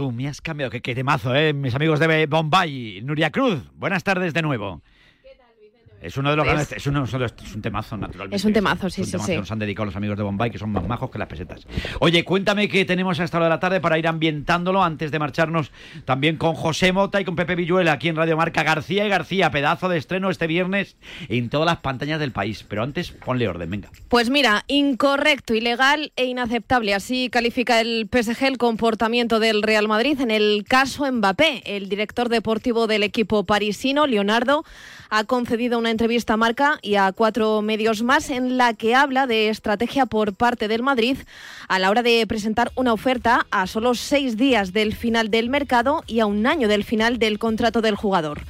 Tú me has cambiado, qué, qué temazo, ¿eh? Mis amigos de Bombay, Nuria Cruz, buenas tardes de nuevo. Es uno de los grandes, es, uno, es un temazo naturalmente. Es un temazo, sí, es un sí, temazo sí. que nos han dedicado los amigos de Bombay, que son más majos que las pesetas. Oye, cuéntame qué tenemos a esta hora de la tarde para ir ambientándolo antes de marcharnos también con José Mota y con Pepe Villuela aquí en Radio Marca. García y García, pedazo de estreno este viernes en todas las pantallas del país. Pero antes, ponle orden, venga. Pues mira, incorrecto, ilegal e inaceptable. Así califica el PSG el comportamiento del Real Madrid en el caso Mbappé. El director deportivo del equipo parisino, Leonardo, ha concedido una entrevista a Marca y a cuatro medios más en la que habla de estrategia por parte del Madrid a la hora de presentar una oferta a solo seis días del final del mercado y a un año del final del contrato del jugador.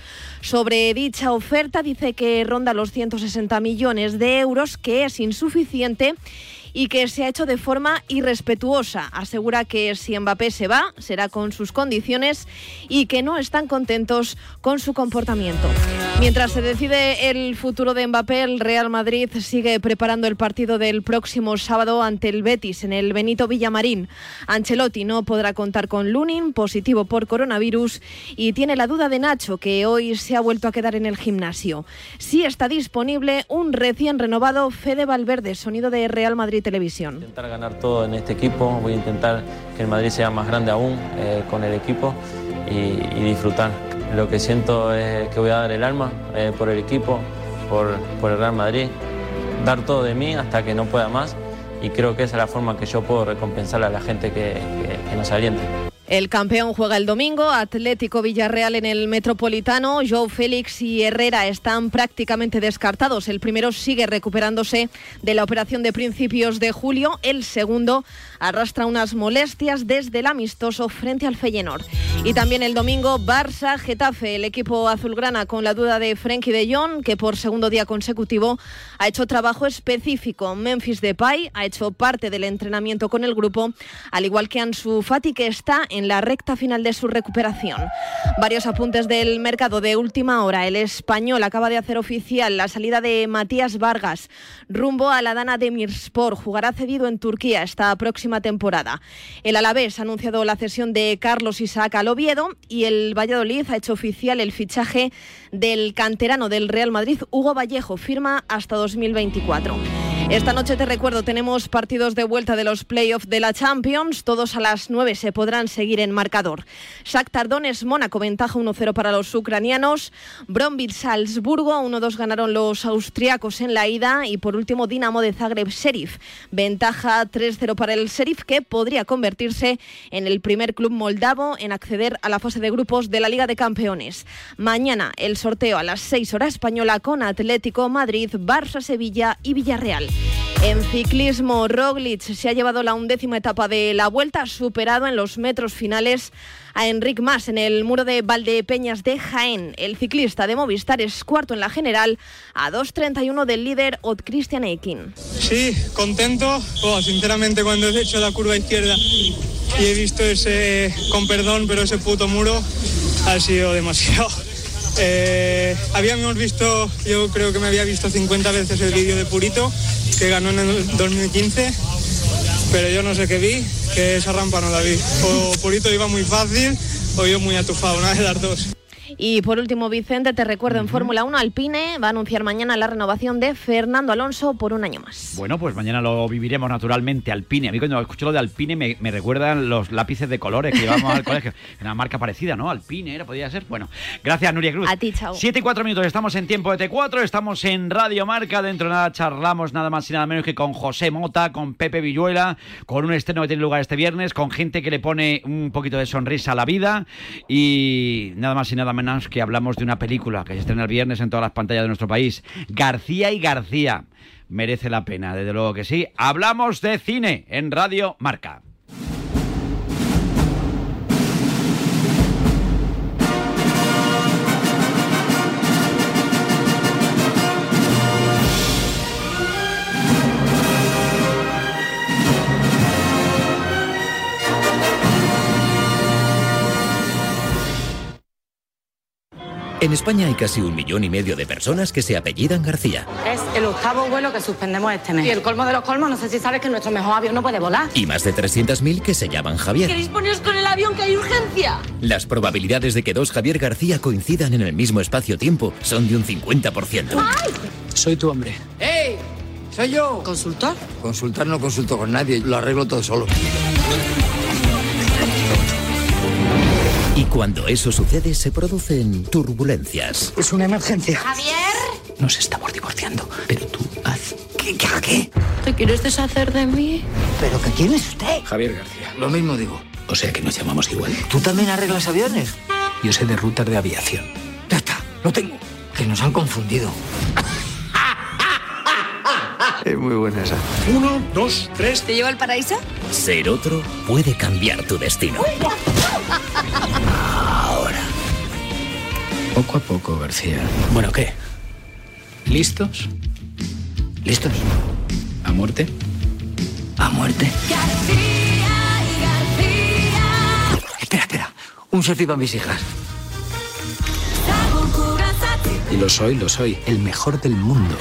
Sobre dicha oferta dice que ronda los 160 millones de euros, que es insuficiente y que se ha hecho de forma irrespetuosa. Asegura que si Mbappé se va, será con sus condiciones y que no están contentos con su comportamiento. Mientras se decide el futuro de Mbappé, el Real Madrid sigue preparando el partido del próximo sábado ante el Betis en el Benito Villamarín. Ancelotti no podrá contar con Lunin, positivo por coronavirus, y tiene la duda de Nacho, que hoy se ha vuelto a quedar en el gimnasio. Sí está disponible un recién renovado Fede Valverde, sonido de Real Madrid Televisión. intentar ganar todo en este equipo, voy a intentar que el Madrid sea más grande aún eh, con el equipo y, disfrutar. Lo que siento es que voy a dar el alma eh, por el equipo, por, el Real Madrid, dar todo de mí hasta que no pueda más y creo que esa es la forma que yo puedo recompensar a la gente que- que nos alienta. El campeón juega el domingo, Atlético Villarreal en el Metropolitano, Joe Félix y Herrera están prácticamente descartados. El primero sigue recuperándose de la operación de principios de julio, el segundo arrastra unas molestias desde el amistoso frente al Feyenoord. Y también el domingo Barça Getafe, el equipo azulgrana con la duda de Frenkie de Jong, que por segundo día consecutivo ha hecho trabajo específico. Memphis Depay ha hecho parte del entrenamiento con el grupo, al igual que Ansu Fati que está en la recta final de su recuperación. Varios apuntes del mercado de última hora. El español acaba de hacer oficial la salida de Matías Vargas rumbo a la Dana de Mirspor. Jugará cedido en Turquía esta próxima temporada. El Alavés ha anunciado la cesión de Carlos Isaac al Oviedo y el Valladolid ha hecho oficial el fichaje del canterano del Real Madrid, Hugo Vallejo, firma hasta 2024. Esta noche te recuerdo, tenemos partidos de vuelta de los playoffs de la Champions. Todos a las 9 se podrán seguir en marcador. Shakhtar Donetsk, Mónaco, ventaja 1-0 para los ucranianos. Bromville, Salzburgo, 1-2 ganaron los austriacos en la ida. Y por último, Dinamo de Zagreb, Sheriff. Ventaja 3-0 para el Sheriff, que podría convertirse en el primer club moldavo en acceder a la fase de grupos de la Liga de Campeones. Mañana el sorteo a las 6 horas española con Atlético, Madrid, Barça, Sevilla y Villarreal. En ciclismo, Roglic se ha llevado la undécima etapa de la vuelta, superado en los metros finales a Enric Mas en el muro de Valdepeñas de Jaén. El ciclista de Movistar es cuarto en la general a 2.31 del líder Ot Christian Eikin. Sí, contento. Oh, sinceramente, cuando he hecho la curva izquierda y he visto ese, con perdón, pero ese puto muro ha sido demasiado. Eh, habíamos visto, yo creo que me había visto 50 veces el vídeo de Purito, que ganó en el 2015, pero yo no sé qué vi, que esa rampa no la vi. O Purito iba muy fácil o yo muy atufado, una de las dos. Y por último, Vicente, te recuerdo en Fórmula 1, Alpine va a anunciar mañana la renovación de Fernando Alonso por un año más. Bueno, pues mañana lo viviremos naturalmente. Alpine. A mí cuando escucho lo de Alpine me, me recuerdan los lápices de colores que llevamos al colegio. Una marca parecida, ¿no? Alpine era, podría ser. Bueno, gracias Nuria Cruz. A ti, chao. Siete y cuatro minutos, estamos en tiempo de T4, estamos en Radio Marca. Dentro de nada charlamos nada más y nada menos que con José Mota, con Pepe Villuela, con un estreno que tiene lugar este viernes, con gente que le pone un poquito de sonrisa a la vida y nada más y nada menos que hablamos de una película que se estrena el viernes en todas las pantallas de nuestro país. García y García. Merece la pena, desde luego que sí. Hablamos de cine en Radio Marca. En España hay casi un millón y medio de personas que se apellidan García. Es el octavo vuelo que suspendemos este mes. Y el colmo de los colmos, no sé si sabes que nuestro mejor avión no puede volar. Y más de 300.000 que se llaman Javier. ¿Queréis poneros con el avión que hay urgencia? Las probabilidades de que dos Javier García coincidan en el mismo espacio-tiempo son de un 50%. ¡Ay! Soy tu hombre. ¡Ey! ¿Soy yo? ¿Consultor? Consultar no consulto con nadie, lo arreglo todo solo. Y cuando eso sucede, se producen turbulencias. Es una emergencia. ¿Javier? Nos estamos divorciando, pero tú haz... ¿Qué, qué, qué? ¿Te quieres deshacer de mí? ¿Pero qué quién es usted? Javier García. Lo mismo digo. O sea que nos llamamos igual. ¿Tú también arreglas aviones? Yo sé de rutas de aviación. Ya está, lo tengo. Que nos han confundido. Es muy buena esa. Uno, dos, tres. ¿Te llevo al paraíso? Ser otro puede cambiar tu destino. Ahora. Poco a poco, García. Bueno, ¿qué? ¿Listos? ¿Listos? ¿A muerte? A muerte. García y García. Espera, espera. Un selfie para mis hijas. Y lo soy, lo soy. El mejor del mundo.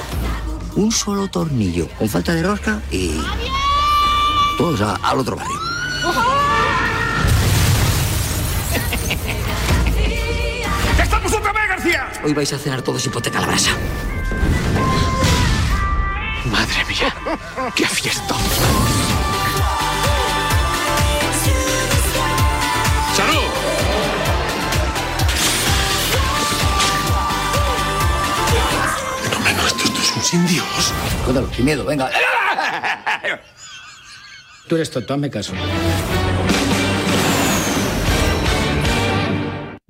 Un solo tornillo, con falta de rosca y... Todos a- al otro barrio. Hoy vais a cenar todos hipoteca a la brasa. Madre mía. ¡Qué fiesta! ¡Salud! No me esto, esto es un sin Dios. Cuéntalo, sin miedo, venga. Tú eres tonto, hazme caso.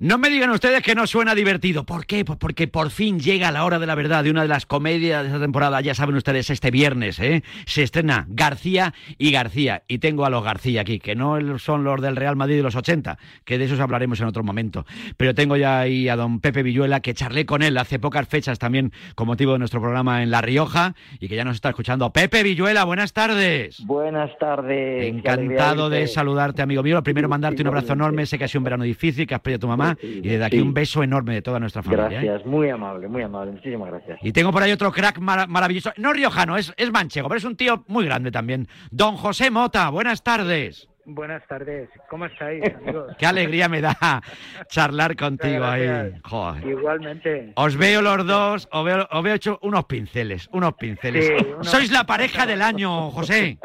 No me digan ustedes que no suena divertido. ¿Por qué? Pues porque por fin llega la hora de la verdad de una de las comedias de esta temporada. Ya saben ustedes, este viernes, ¿eh? Se estrena García y García. Y tengo a los García aquí, que no son los del Real Madrid de los 80, que de esos hablaremos en otro momento. Pero tengo ya ahí a don Pepe Villuela, que charlé con él hace pocas fechas también con motivo de nuestro programa en La Rioja y que ya nos está escuchando. Pepe Villuela, buenas tardes. Buenas tardes. Encantado de saludarte, amigo mío. Lo primero, mandarte un abrazo enorme. Sé que ha sido un verano difícil, que has perdido a tu mamá. Y desde aquí Sí. un beso enorme de toda nuestra familia. ¿eh? Gracias, muy amable, muy amable. Muchísimas gracias. Y tengo por ahí otro crack mara- maravilloso. No riojano, es, es manchego, pero es un tío muy grande también. Don José Mota, buenas tardes. Buenas tardes, ¿cómo estáis, amigos? Qué alegría me da charlar contigo ahí. Joder. Igualmente. Os veo los dos, os veo, os veo hecho unos pinceles, unos pinceles. Sí, unos- Sois la pareja del año, José.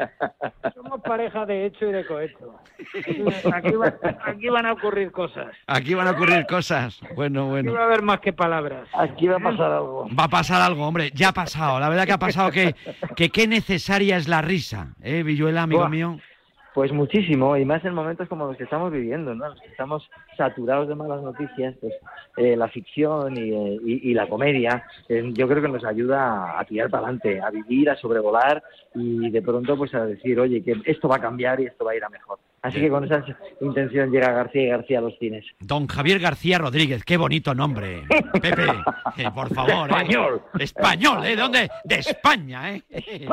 Somos pareja de hecho y de cohecho. Aquí, va- aquí van a ocurrir cosas. Aquí van a ocurrir cosas. Bueno, Aquí bueno. va a haber más que palabras. Aquí va a pasar algo. Va a pasar algo, hombre, ya ha pasado. La verdad que ha pasado que, que qué necesaria es la risa, ¿eh, Villuela, amigo Buah. mío? Pues muchísimo, y más en momentos como los que estamos viviendo, ¿no? Los que estamos saturados de malas noticias, pues eh, la ficción y, eh, y- y la comedia, eh, yo creo que nos ayuda a tirar para adelante, a vivir, a sobrevolar y de pronto pues a decir, oye, que esto va a cambiar y esto va a ir a mejor. Así que con esa intención llega García y García a los cines. Don Javier García Rodríguez, qué bonito nombre. Pepe, eh, por favor. ¿eh? Español. Español, ¿eh? ¿De dónde? De España, ¿eh?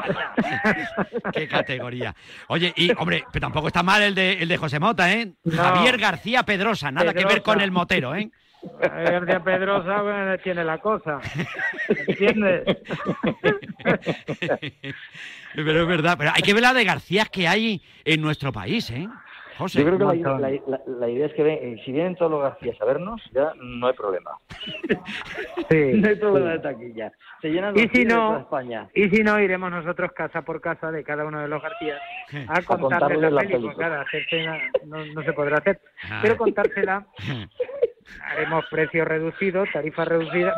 qué categoría. Oye, y hombre, pero tampoco está mal el de, el de José Mota, ¿eh? No. Javier García Pedrosa, nada que ver con el motero, ¿eh? García Pedrosa bueno, tiene la cosa. ¿Entiendes? Pero es verdad, pero hay que ver la de García que hay en nuestro país, ¿eh? José. Yo creo que la, la- la- la idea es que ven- eh, si vienen todos los García a vernos, ya no hay problema. Sí, no hay problema sí. de taquilla. Se llenan los Y si de no, toda España. y si no, iremos nosotros casa por casa de cada uno de los García a contarles contarles la la película. película. Claro, no, no se podrá hacer. Ah. Pero contársela, haremos precio reducido, tarifa reducida,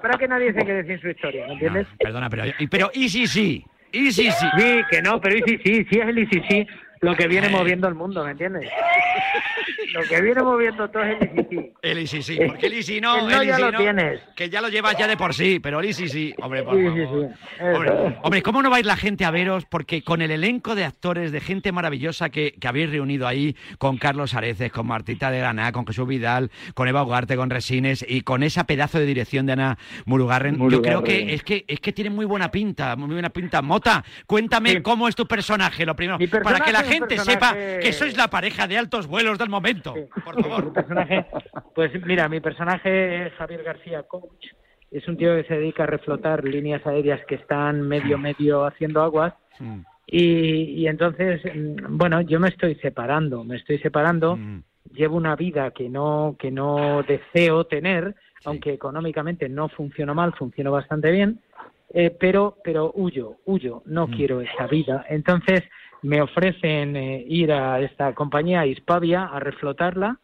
para que nadie se quede sin su historia, ¿me entiendes? Perdona, pero, pero ¿y si sí? ¿Y si sí? Sí, que no, pero y sí, sí, sí es el y sí, sí, lo que viene moviendo el mundo, ¿me entiendes? Lo que viene moviendo todo es el sí. El sí, porque el sí no, El no el ya sí lo no, tienes. que ya lo llevas ya de por sí, pero el sí sí, hombre, por favor. sí, sí. Hombre, hombre, ¿cómo no va a ir la gente a veros? Porque con el elenco de actores, de gente maravillosa que, que habéis reunido ahí, con Carlos Areces, con Martita de Granada, con Jesús Vidal, con Eva Ugarte, con Resines y con esa pedazo de dirección de Ana Murugarren, yo creo que es que es que tiene muy buena pinta, muy buena pinta. Mota, cuéntame cómo es tu personaje, lo primero, para que la personaje, gente sepa que sois la pareja de altos vuelos del momento. Por favor. personaje, pues mira, mi personaje es Javier García Coach. Es un tío que se dedica a reflotar líneas aéreas que están medio medio haciendo aguas. Mm. Y, y entonces, mm, bueno, yo me estoy separando, me estoy separando. Llevo una vida que no que no deseo tener, aunque económicamente no funciono mal, funciono bastante bien. Eh, pero pero huyo, huyo, no quiero esa vida. Entonces me ofrecen eh, ir a esta compañía Hispavia a reflotarla,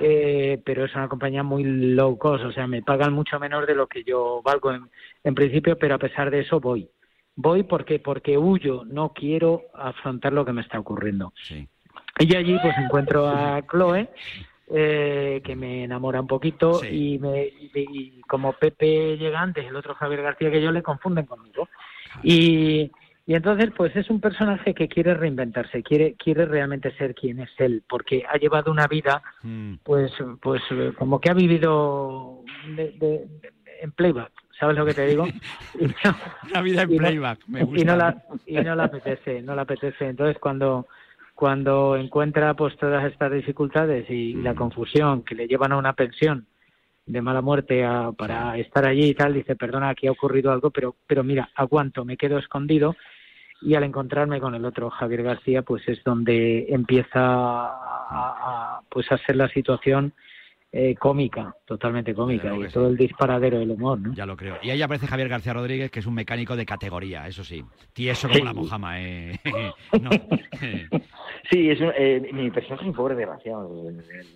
eh, pero es una compañía muy low cost, o sea, me pagan mucho menos de lo que yo valgo en, en principio, pero a pesar de eso voy. Voy porque porque huyo, no quiero afrontar lo que me está ocurriendo. Y allí pues encuentro a Chloe, eh, que me enamora un poquito y, me, y, y como Pepe llega antes, el otro Javier García que yo le confunden conmigo. Y, y entonces pues es un personaje que quiere reinventarse, quiere quiere realmente ser quien es él, porque ha llevado una vida pues pues eh, como que ha vivido de- de- en playback, ¿sabes lo que te digo? Y no- Una vida en no- playback, me gusta. y no la y no le apetece no le apetece entonces cuando cuando encuentra pues todas estas dificultades y Mm. la confusión que le llevan a una pensión de mala muerte a- para estar allí y tal dice perdona aquí ha ocurrido algo pero pero mira aguanto me quedo escondido y al encontrarme con el otro Javier García pues es donde empieza a, pues a ser la situación eh, cómica totalmente cómica y todo el disparadero del humor ¿no? Ya lo creo. Y ahí aparece Javier García Rodríguez, que es un mecánico de categoría, eso sí. Tieso como Sí. la mojama, ¿eh? No. Sí, es un- eh, mi personaje es un pobre desgraciado,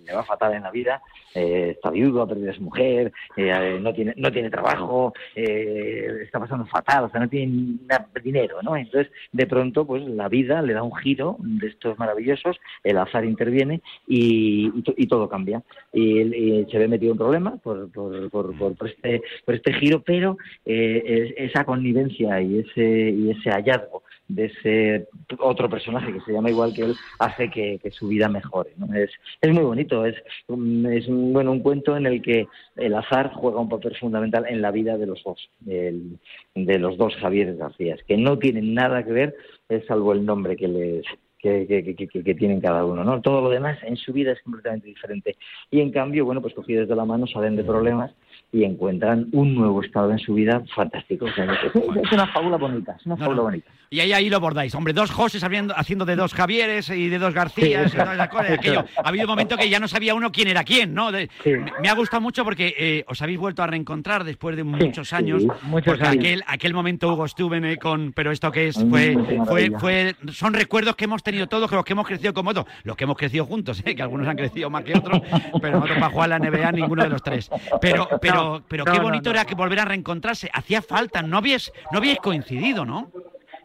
le va fatal en la vida, eh, está viudo, ha perdido a su mujer, eh, no tiene no tiene trabajo, está pasando fatal, o sea, no tiene dinero, ¿no? Entonces, de pronto, pues la vida le da un giro de estos maravillosos, el azar interviene y, y to- y todo cambia. Y, él, eh, se ve metido en problemas por, por, por, por- este, por este giro, pero eh, es- esa connivencia y ese, y ese hallazgo de ese otro personaje que se llama igual que él hace que, su vida mejore. ¿no? Es, es muy bonito, es, es un, bueno, un cuento en el que el azar juega un papel fundamental en la vida de los dos, del- de los dos Javier García, que no tienen nada que ver, eh, salvo el nombre que les que, que, que- que- tienen cada uno, ¿no? Todo lo demás en su vida es completamente diferente. Y en cambio, bueno, pues cogidos de la mano salen de problemas y encuentran un nuevo estado en su vida fantástico. O sea, es, una fábula bonita, es una fábula bonita. Y ahí, ahí lo bordáis. Hombre, dos Joses habiendo, haciendo de dos Javieres y de dos Garcías. Sí. y aquello. Ha habido un momento que ya no sabía uno quién era quién, ¿no? De- me, me ha gustado mucho porque eh, os habéis vuelto a reencontrar después de muchos años. muchos porque años. Aquel, aquel momento Hugo eh, con Pero esto que es, fue, fue, son recuerdos que hemos tenido todos, que los que hemos crecido como otros. Los que hemos crecido juntos, ¿eh? que algunos han crecido más que otros, pero nosotros para jugar a la NBA ninguno de los tres. Pero, pero, Pero no, qué bonito no. era que volver a reencontrarse. Hacía falta, no habíais, no habíais coincidido, ¿no?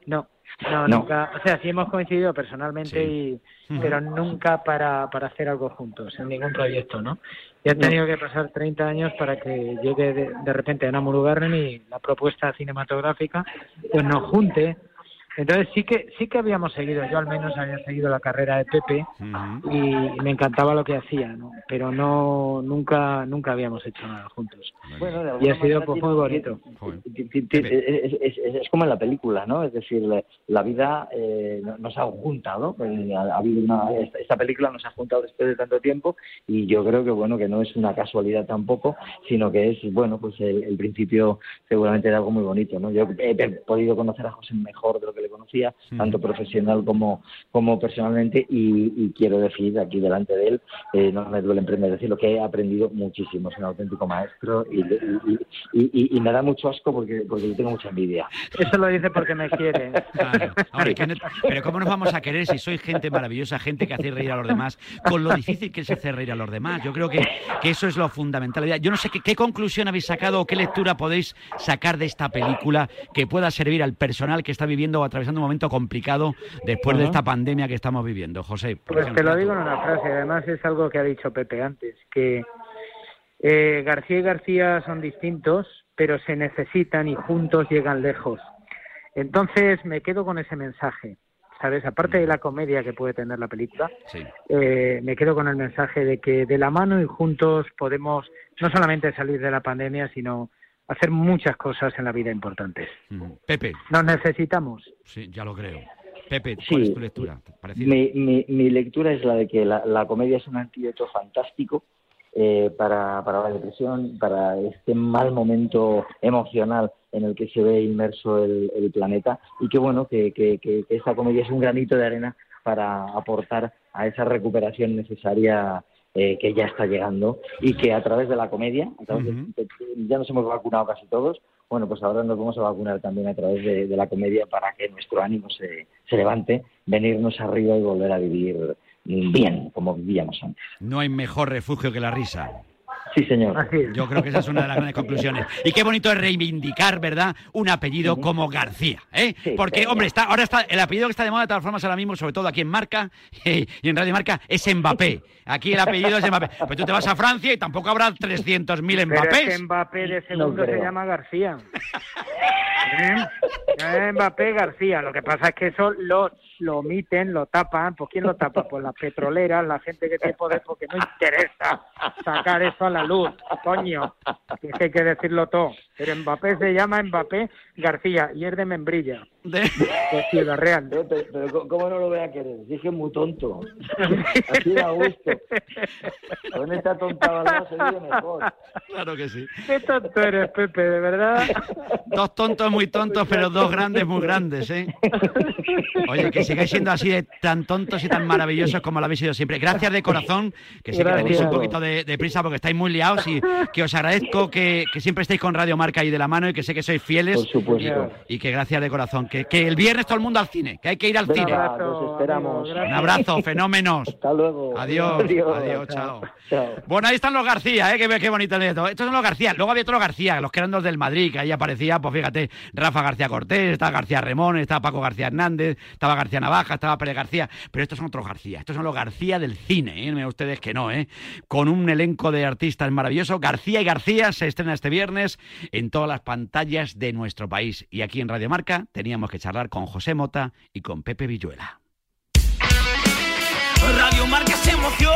No, no, No. nunca. O sea, sí hemos coincidido personalmente, y, pero nunca para, para hacer algo juntos, en ningún proyecto, ¿no? Y han tenido que pasar 30 años para que llegue de, de repente Ana Murugarren y la propuesta cinematográfica pues nos junte. Entonces sí que sí que habíamos seguido, yo al menos había seguido la carrera de Pepe y me encantaba lo que hacía, ¿no? Pero no nunca nunca habíamos hecho nada juntos. Bueno, y ha sido pues, muy bonito. Es, es- es- como en la película, ¿no? Es decir, la, la vida eh, no- nos ha juntado, eh, ha, ha habido una, esta, esta película nos ha juntado después de tanto tiempo y yo creo que bueno que no es una casualidad tampoco, sino que es bueno pues el, el principio seguramente de algo muy bonito, ¿no? Yo he, he podido conocer a José mejor de lo que le conocía, Mm. tanto profesional como como personalmente y, y quiero decir aquí delante de él, eh, no me duele emprender decirlo, que he aprendido muchísimo, es un auténtico maestro y, y, y- y- y me da mucho asco porque, porque le tengo mucha envidia. Eso lo dice porque me quiere. Claro. No- pero ¿cómo nos vamos a querer si sois gente maravillosa, gente que hace reír a los demás, con lo difícil que es hacer reír a los demás? Yo creo que, que eso es lo fundamental. Yo no sé qué, qué conclusión habéis sacado o qué lectura podéis sacar de esta película que pueda servir al personal que está viviendo o atravesando un momento complicado después de esta pandemia que estamos viviendo. José. por Pues te lo digo en una frase, además es algo que ha dicho Pepe antes, que eh, García y García son distintos, pero se necesitan y juntos llegan lejos. Entonces me quedo con ese mensaje, ¿sabes? Aparte de la comedia que puede tener la película, Sí. eh, me quedo con el mensaje de que de la mano y juntos podemos no solamente salir de la pandemia, sino hacer muchas cosas en la vida importantes. Mm. Pepe. Nos necesitamos. Sí, ya lo creo. Pepe, ¿cuál es tu lectura? Mi, mi, mi, lectura es la de que la, la comedia es un antídoto fantástico eh, para, para la depresión, para este mal momento emocional en el que se ve inmerso el, el planeta y que bueno, que, que, que, esta comedia es un granito de arena para aportar a esa recuperación necesaria eh, que ya está llegando y que a través de la comedia, a través de, ya nos hemos vacunado casi todos, bueno, pues ahora nos vamos a vacunar también a través de, de la comedia para que nuestro ánimo se, se levante, venirnos arriba y volver a vivir bien, como vivíamos antes. No hay mejor refugio que la risa. Sí, señor. Yo creo que esa es una de las grandes conclusiones. Y qué bonito es reivindicar, ¿verdad?, un apellido como García, ¿eh? Porque, hombre, está, ahora está el apellido que está de moda de todas formas ahora mismo, sobre todo aquí en Marca y en Radio Marca, es Mbappé. Aquí el apellido es Mbappé. Pero tú te vas a Francia y tampoco habrá 300.000 Mbappés. Pero Mbappé de segundo se llama García. ¿Eh? Mbappé García. Lo que pasa es que eso lo, lo omiten, lo tapan. ¿Por quién lo tapa? Pues las petroleras, la gente que tiene poder, porque no interesa sacar eso a la luz, coño. Es que hay que decirlo todo. Pero Mbappé se llama Mbappé García y es de Membrilla. De, Ciudad Real. Pero, ¿cómo no lo voy a querer? Dije muy tonto. Así da gusto. Con esta tonta balada se vive mejor. Claro que sí. Qué tonto eres, Pepe, de verdad. Dos tontos muy tontos, pero dos grandes muy grandes, ¿eh? Oye, que sigáis siendo así de tan tontos y tan maravillosos como lo habéis sido siempre. Gracias de corazón, que sé que tenéis un poquito de, prisa porque estáis muy liados y que os agradezco que, que, siempre estéis con Radio Marca ahí de la mano y que sé que sois fieles. Por supuesto. Y, que gracias de corazón. Que, que, el viernes todo el mundo al cine, que hay que ir al cine. Abrazo, esperamos. Un abrazo, fenómenos. Hasta luego. Adiós, adiós, chao. Bueno, ahí están los García, ¿eh? Qué, qué bonito el Estos son los García. Luego había otros García, los que eran los del Madrid, que ahí aparecía, pues fíjate, Rafa García Cortés, estaba García Remón, estaba Paco García Hernández, estaba García Navaja, estaba Pérez García. Pero estos son otros García. Estos son los García del cine, ¿eh? ustedes que no, ¿eh? Con un elenco de artistas maravilloso. García y García se estrena este viernes en todas las pantallas de nuestro país. Y aquí en Radio Marca teníamos que charlar con José Mota y con Pepe Villuela. Radio Marca es emoción.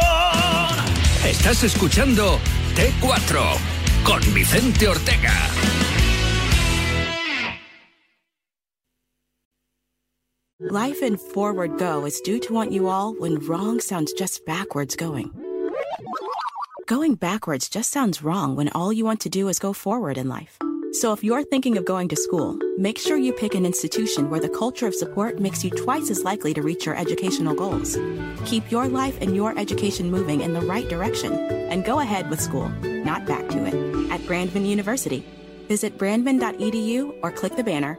Estás escuchando T4 con Vicente Ortega. Life in Forward Go is due to want you all when wrong sounds just backwards going. Going backwards just sounds wrong when all you want to do is go forward in life. So if you're thinking of going to school, make sure you pick an institution where the culture of support makes you twice as likely to reach your educational goals. Keep your life and your education moving in the right direction and go ahead with school, not back to it, at Brandman University. Visit brandman.edu or click the banner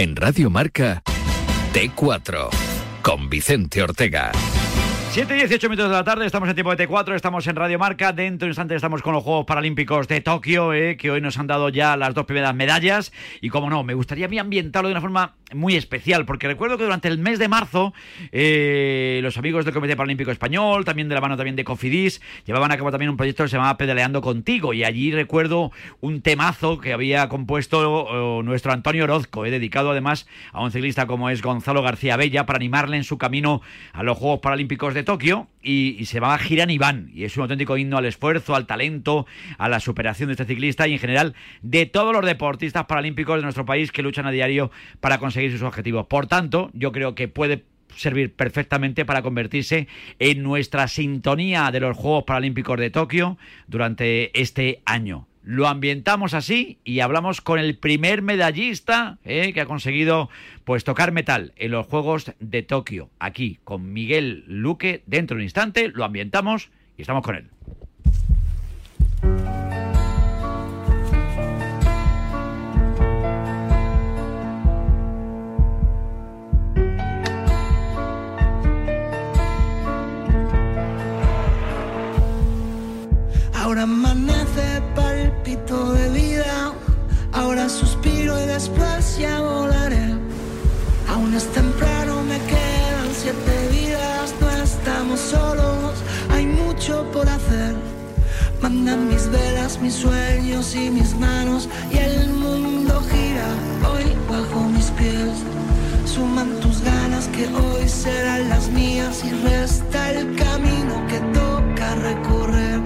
En Radio Marca, T4, con Vicente Ortega. 7 y 18 minutos de la tarde, estamos en tiempo de T4, estamos en Radio Marca. Dentro de un instante estamos con los Juegos Paralímpicos de Tokio, eh, que hoy nos han dado ya las dos primeras medallas. Y como no, me gustaría a ambientarlo de una forma muy especial, porque recuerdo que durante el mes de marzo eh, los amigos del Comité Paralímpico Español, también de la mano también de Cofidis, llevaban a cabo también un proyecto que se llamaba Pedaleando Contigo. Y allí recuerdo un temazo que había compuesto oh, nuestro Antonio Orozco, eh, dedicado además a un ciclista como es Gonzalo García Bella, para animarle en su camino a los Juegos Paralímpicos de Tokio y, se llama Giran Iván y es un auténtico himno al esfuerzo, al talento, a la superación de este ciclista y en general de todos los deportistas paralímpicos de nuestro país que luchan a diario para conseguir sus objetivos. Por tanto, yo creo que puede servir perfectamente para convertirse en nuestra sintonía de los Juegos Paralímpicos de Tokio durante este año. Lo ambientamos así y hablamos con el primer medallista eh, que ha conseguido pues tocar metal en los Juegos de Tokio. Aquí con Miguel Luque, dentro de un instante, lo ambientamos y estamos con él. Ahora amanece suspiro y después ya volaré. Aún es temprano, me quedan siete vidas, no estamos solos, hay mucho por hacer. Mandan mis velas, mis sueños y mis manos y el mundo gira hoy bajo mis pies. Suman tus ganas que hoy serán las mías y resta el camino que toca recorrer,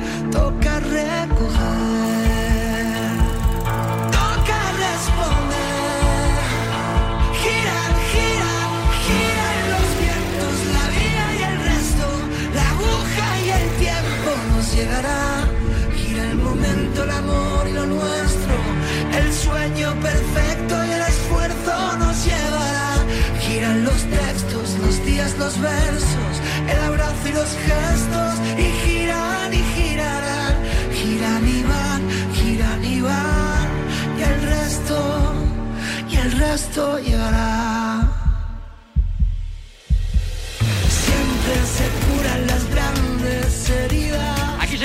los versos, el abrazo y los gestos, y giran y girarán, giran y van, giran y van, y el resto, y el resto llegará.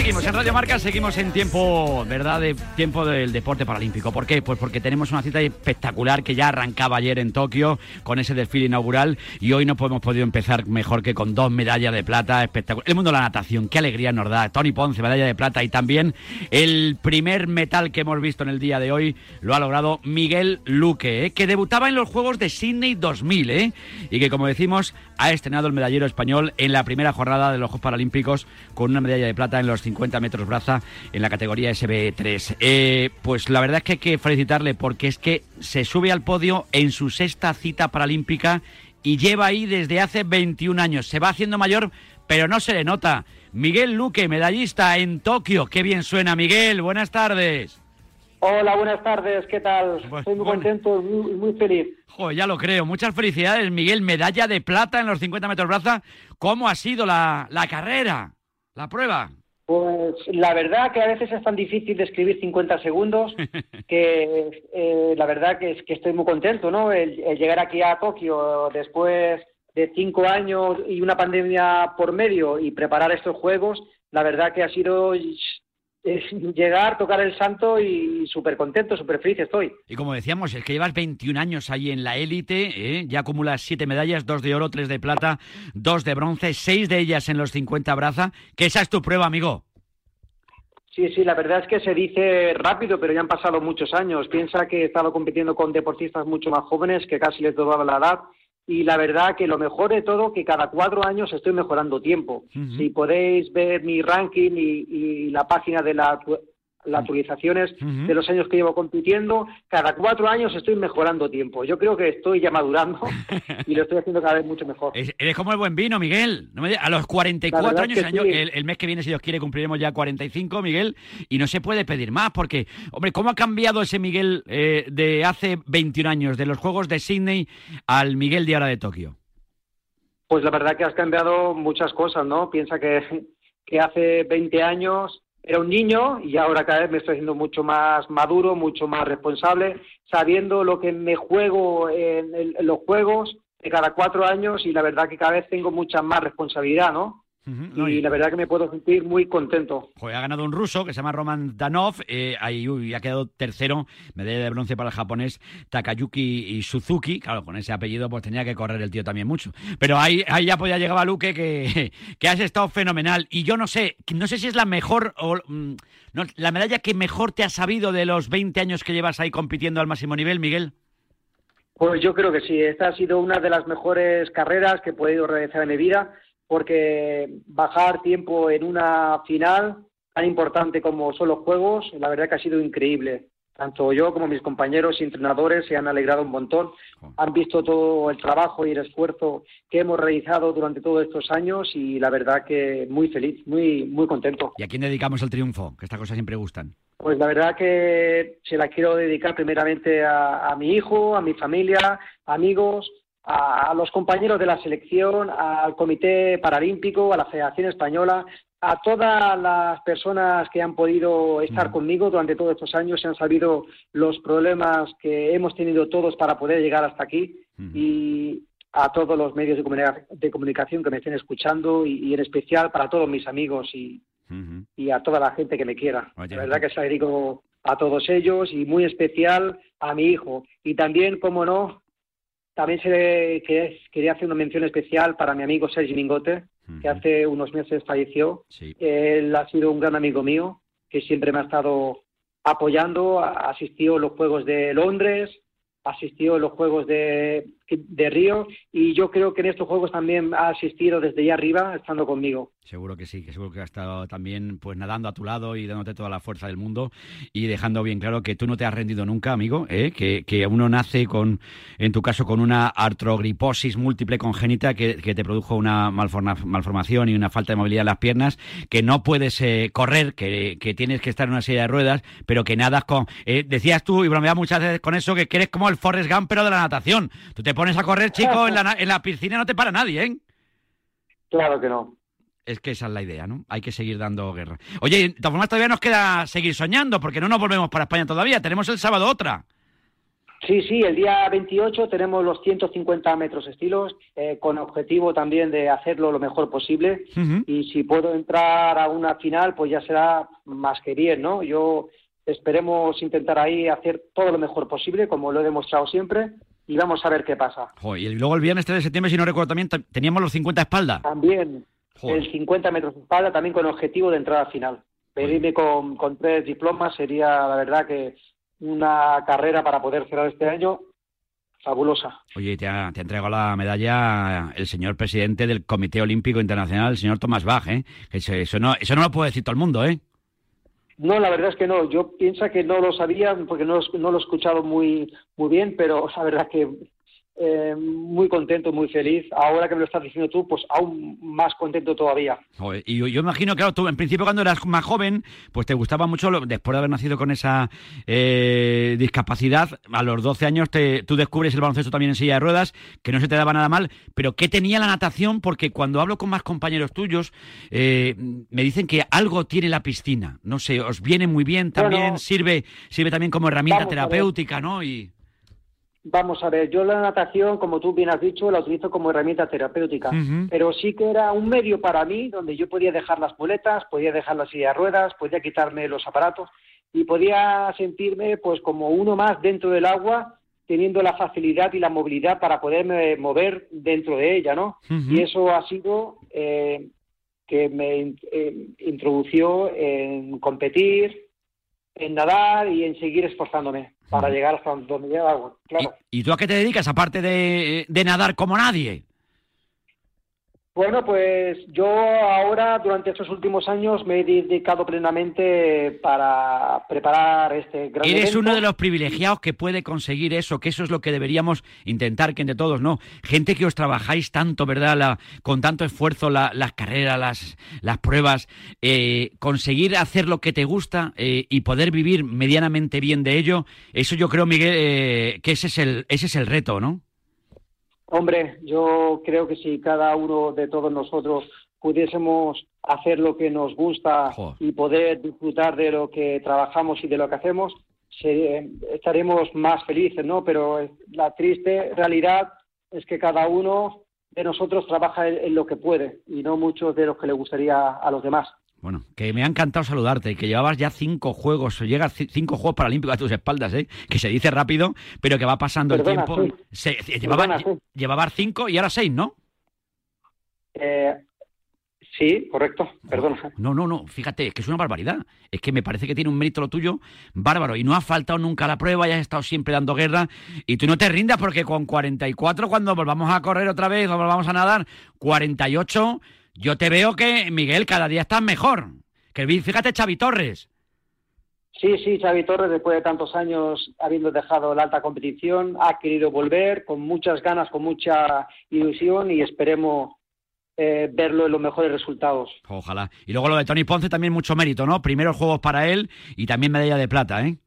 Seguimos en Radio Marca, seguimos en tiempo, ¿verdad? De tiempo del deporte paralímpico. ¿Por qué? Pues porque tenemos una cita espectacular que ya arrancaba ayer en Tokio con ese desfile inaugural y hoy no hemos podido empezar mejor que con dos medallas de plata espectacular. El mundo de la natación, qué alegría nos da. Tony Ponce, medalla de plata y también el primer metal que hemos visto en el día de hoy lo ha logrado Miguel Luque, ¿eh? que debutaba en los Juegos de Sydney 2000 ¿eh? y que como decimos ha estrenado el medallero español en la primera jornada de los Juegos Paralímpicos con una medalla de plata en los 50 metros braza en la categoría SB3. Eh, pues la verdad es que hay que felicitarle porque es que se sube al podio en su sexta cita paralímpica y lleva ahí desde hace 21 años. Se va haciendo mayor, pero no se le nota. Miguel Luque, medallista en Tokio. Qué bien suena, Miguel. Buenas tardes. Hola, buenas tardes, ¿qué tal? Estoy muy contento y muy, muy feliz. Joder, ya lo creo. Muchas felicidades, Miguel. Medalla de plata en los 50 metros braza. ¿Cómo ha sido la, la carrera, la prueba? Pues la verdad que a veces es tan difícil de escribir 50 segundos que eh, la verdad que, es, que estoy muy contento, ¿no? El, el llegar aquí a Tokio después de cinco años y una pandemia por medio y preparar estos juegos, la verdad que ha sido es llegar, tocar el santo y súper contento, súper feliz estoy. Y como decíamos, es que llevas 21 años ahí en la élite, ¿eh? ya acumulas siete medallas, dos de oro, tres de plata, dos de bronce, seis de ellas en los 50 braza, que esa es tu prueba, amigo. Sí, sí, la verdad es que se dice rápido, pero ya han pasado muchos años. Piensa que he estado compitiendo con deportistas mucho más jóvenes, que casi les doblaba la edad, y la verdad que lo mejor de todo que cada cuatro años estoy mejorando tiempo. Si podéis ver mi ranking y, y la página de la, las actualizaciones de los años que llevo compitiendo, cada cuatro años estoy mejorando tiempo. Yo creo que estoy ya madurando y lo estoy haciendo cada vez mucho mejor. Es- Eres como el buen vino, Miguel. No me digas- a los La 44 verdad años, que año- sí. el, el mes que viene, si Dios quiere, cumpliremos ya 45, Miguel, y no se puede pedir más, porque, hombre, ¿cómo ha cambiado ese Miguel eh, de hace 21 años, de los Juegos de Sydney al Miguel de ahora de Tokio? Pues la verdad que has cambiado muchas cosas, ¿no? Piensa que, que hace 20 años era un niño y ahora cada vez me estoy haciendo mucho más maduro, mucho más responsable, sabiendo lo que me juego en, en los juegos de cada cuatro años y la verdad que cada vez tengo mucha más responsabilidad, ¿no? Y y- la verdad que me puedo sentir muy contento. Joder, ha ganado un ruso que se llama Roman Danov, eh, ahí, uy, ha quedado tercero, medalla de bronce para el japonés Takayuki y Suzuki, claro, con ese apellido pues tenía que correr el tío también mucho, pero ahí, ahí ya pues ya llegaba Luque que, que has estado fenomenal. Y yo no sé, no sé si es la mejor, o, mm, no, la medalla que mejor te ha sabido de los 20 años que llevas ahí compitiendo al máximo nivel, Miguel. Pues yo creo que sí, esta ha sido una de las mejores carreras que he podido realizar en mi vida, porque bajar tiempo en una final tan importante como son los Juegos, la verdad que ha sido increíble. Tanto yo como mis compañeros y entrenadores se han alegrado un montón, han visto todo el trabajo y el esfuerzo que hemos realizado durante todos estos años y la verdad que muy feliz, muy, muy contento. ¿Y a quién dedicamos el triunfo? Que estas cosas siempre gustan. Pues la verdad que se la quiero dedicar primeramente a, a mi hijo, a mi familia, amigos, a, a los compañeros de la selección, al Comité Paralímpico, a la Federación Española, a todas las personas que han podido estar conmigo durante todos estos años, se han sabido los problemas que hemos tenido todos para poder llegar hasta aquí y a todos los medios de, comunica- de comunicación que me estén escuchando y, y en especial para todos mis amigos y, y a toda la gente que me quiera. Oye, la verdad que se dedico a todos ellos y muy especial a mi hijo. Y también, como no, también se, que- quería hacer una mención especial para mi amigo Sergi Mingote, que hace unos meses falleció. Él ha sido un gran amigo mío, que siempre me ha estado apoyando, asistió a los Juegos de Londres, asistió a los Juegos de, de Río y yo creo que en estos Juegos también ha asistido desde allá arriba, estando conmigo. Seguro que sí, que seguro que ha estado también pues nadando a tu lado y dándote toda la fuerza del mundo y dejando bien claro que tú no te has rendido nunca, amigo, ¿eh? que, que uno nace con, en tu caso, con una artrogriposis múltiple congénita que, que te produjo una malforma- malformación y una falta de movilidad en las piernas, que no puedes eh, correr, que, que tienes que estar en una silla de ruedas, pero que nadas con... eh, decías tú, y bromeabas muchas veces con eso, que eres como el Forrest Gump, pero de la natación. Tú te pones a correr, chico, en la, en la piscina no te para nadie, ¿eh? Claro que no. Es que esa es la idea, ¿no? Hay que seguir dando guerra. Oye, de todas formas todavía nos queda seguir soñando, porque no nos volvemos para España todavía. Tenemos el sábado otra. Sí, sí, el día 28 tenemos los 150 metros estilos, eh, con objetivo también de hacerlo lo mejor posible. Y si puedo entrar a una final, pues ya será más que bien, ¿no? Yo esperemos intentar ahí hacer todo lo mejor posible, como lo he demostrado siempre, y vamos a ver qué pasa. Joder, y luego el viernes 3 de septiembre, si no recuerdo también, te- teníamos los 50 espalda. También Joder. el 50 metros de espalda, también con objetivo de entrada final. Venirme con, con tres diplomas sería, la verdad, que una carrera para poder cerrar este año fabulosa. Oye, te ha, te ha entregado la medalla el señor presidente del Comité Olímpico Internacional, el señor Tomás Bach, ¿eh? Eso no, eso no lo puede decir todo el mundo, ¿eh? No, la verdad es que no. Yo pienso que no lo sabía porque no, no lo he escuchado muy, muy bien, pero la verdad que eh, muy contento, muy feliz. Ahora que me lo estás diciendo tú, pues aún más contento todavía. Joder, y yo, yo imagino, claro, tú en principio cuando eras más joven, pues te gustaba mucho, lo- después de haber nacido con esa eh, discapacidad, a los 12 años te, tú descubres el baloncesto también en silla de ruedas, que no se te daba nada mal, pero ¿qué tenía la natación? Porque cuando hablo con más compañeros tuyos, eh, me dicen que algo tiene la piscina, no sé, os viene muy bien también, Bueno, sirve, sirve también como herramienta terapéutica, ¿no? Y... Vamos a ver, yo la natación, como tú bien has dicho, la utilizo como herramienta terapéutica, pero sí que era un medio para mí donde yo podía dejar las muletas, podía dejar la silla de ruedas, podía quitarme los aparatos y podía sentirme pues como uno más dentro del agua, teniendo la facilidad y la movilidad para poderme mover dentro de ella, ¿no? Y eso ha sido eh, que me eh, introdució en competir, en nadar y en seguir esforzándome para llegar hasta donde llega el agua. Claro. ¿Y tú a qué te dedicas, aparte de, de nadar como nadie? Bueno, pues yo ahora, durante estos últimos años, me he dedicado plenamente para preparar este gran Eres evento. uno de los privilegiados que puede conseguir eso, que eso es lo que deberíamos intentar, que entre todos, ¿no? Gente que os trabajáis tanto, ¿verdad? La- con tanto esfuerzo, la- las carreras, las, las pruebas, eh, conseguir hacer lo que te gusta eh, y poder vivir medianamente bien de ello, eso yo creo, Miguel, eh, que ese es, el, ese es el reto, ¿no? Hombre, yo creo que si cada uno de todos nosotros pudiésemos hacer lo que nos gusta y poder disfrutar de lo que trabajamos y de lo que hacemos, se- estaremos más felices, ¿no? Pero la triste realidad es que cada uno de nosotros trabaja en, en lo que puede y no muchos de los que le gustaría a los demás. Bueno, que me ha encantado saludarte, que llevabas ya cinco juegos, llegas ci- cinco Juegos Paralímpicos a tus espaldas, ¿eh? que se dice rápido, pero que va pasando Perdona, el tiempo. sí. Se- se- llevaba- Perdona, sí. llevabas cinco y ahora seis, ¿no? Eh, sí, correcto, perdona. No, no, no, fíjate, es que es una barbaridad. Es que me parece que tiene un mérito lo tuyo bárbaro. Y no has faltado nunca a la prueba y has estado siempre dando guerra. Y tú no te rindas porque con 44, cuando volvamos a correr otra vez o volvamos a nadar, 48, yo te veo que, Miguel, cada día estás mejor. Que fíjate, Xavi Torres. Sí, sí, Xavi Torres, después de tantos años habiendo dejado la alta competición, ha querido volver con muchas ganas, con mucha ilusión y esperemos eh, verlo en los mejores resultados. Ojalá. Y luego lo de Tony Ponce también mucho mérito, ¿no? Primeros juegos para él y también medalla de plata, ¿eh?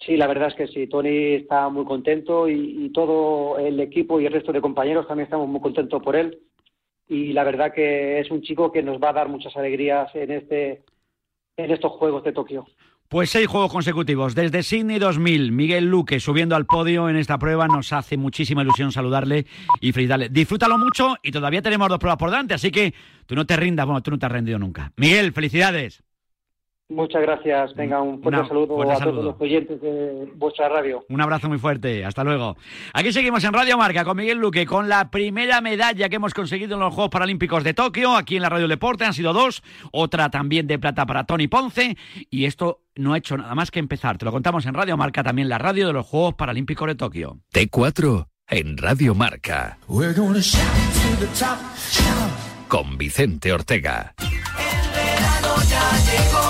Sí, la verdad es que sí. Tony está muy contento y, y todo el equipo y el resto de compañeros también estamos muy contentos por él. Y la verdad que es un chico que nos va a dar muchas alegrías en este en estos Juegos de Tokio. Pues seis juegos consecutivos. Desde Sydney 2000, Miguel Luque subiendo al podio en esta prueba. Nos hace muchísima ilusión saludarle y felicitarle. Disfrútalo mucho y todavía tenemos dos pruebas por delante, así que tú no te rindas. Bueno, tú no te has rendido nunca. Miguel, felicidades. Muchas gracias. Venga, un fuerte Una- saludo fuerte a saludo. todos los oyentes de vuestra radio. Un abrazo muy fuerte. Hasta luego. Aquí seguimos en Radio Marca con Miguel Luque, con la primera medalla que hemos conseguido en los Juegos Paralímpicos de Tokio, aquí en la Radio Deporte. Han sido dos. Otra también de plata para Tony Ponce. Y esto no ha hecho nada más que empezar. Te lo contamos en Radio Marca, también la radio de los Juegos Paralímpicos de Tokio. T4 en Radio Marca We're gonna shout to the top, shout. con Vicente Ortega. verano ya llegó, ya llegó,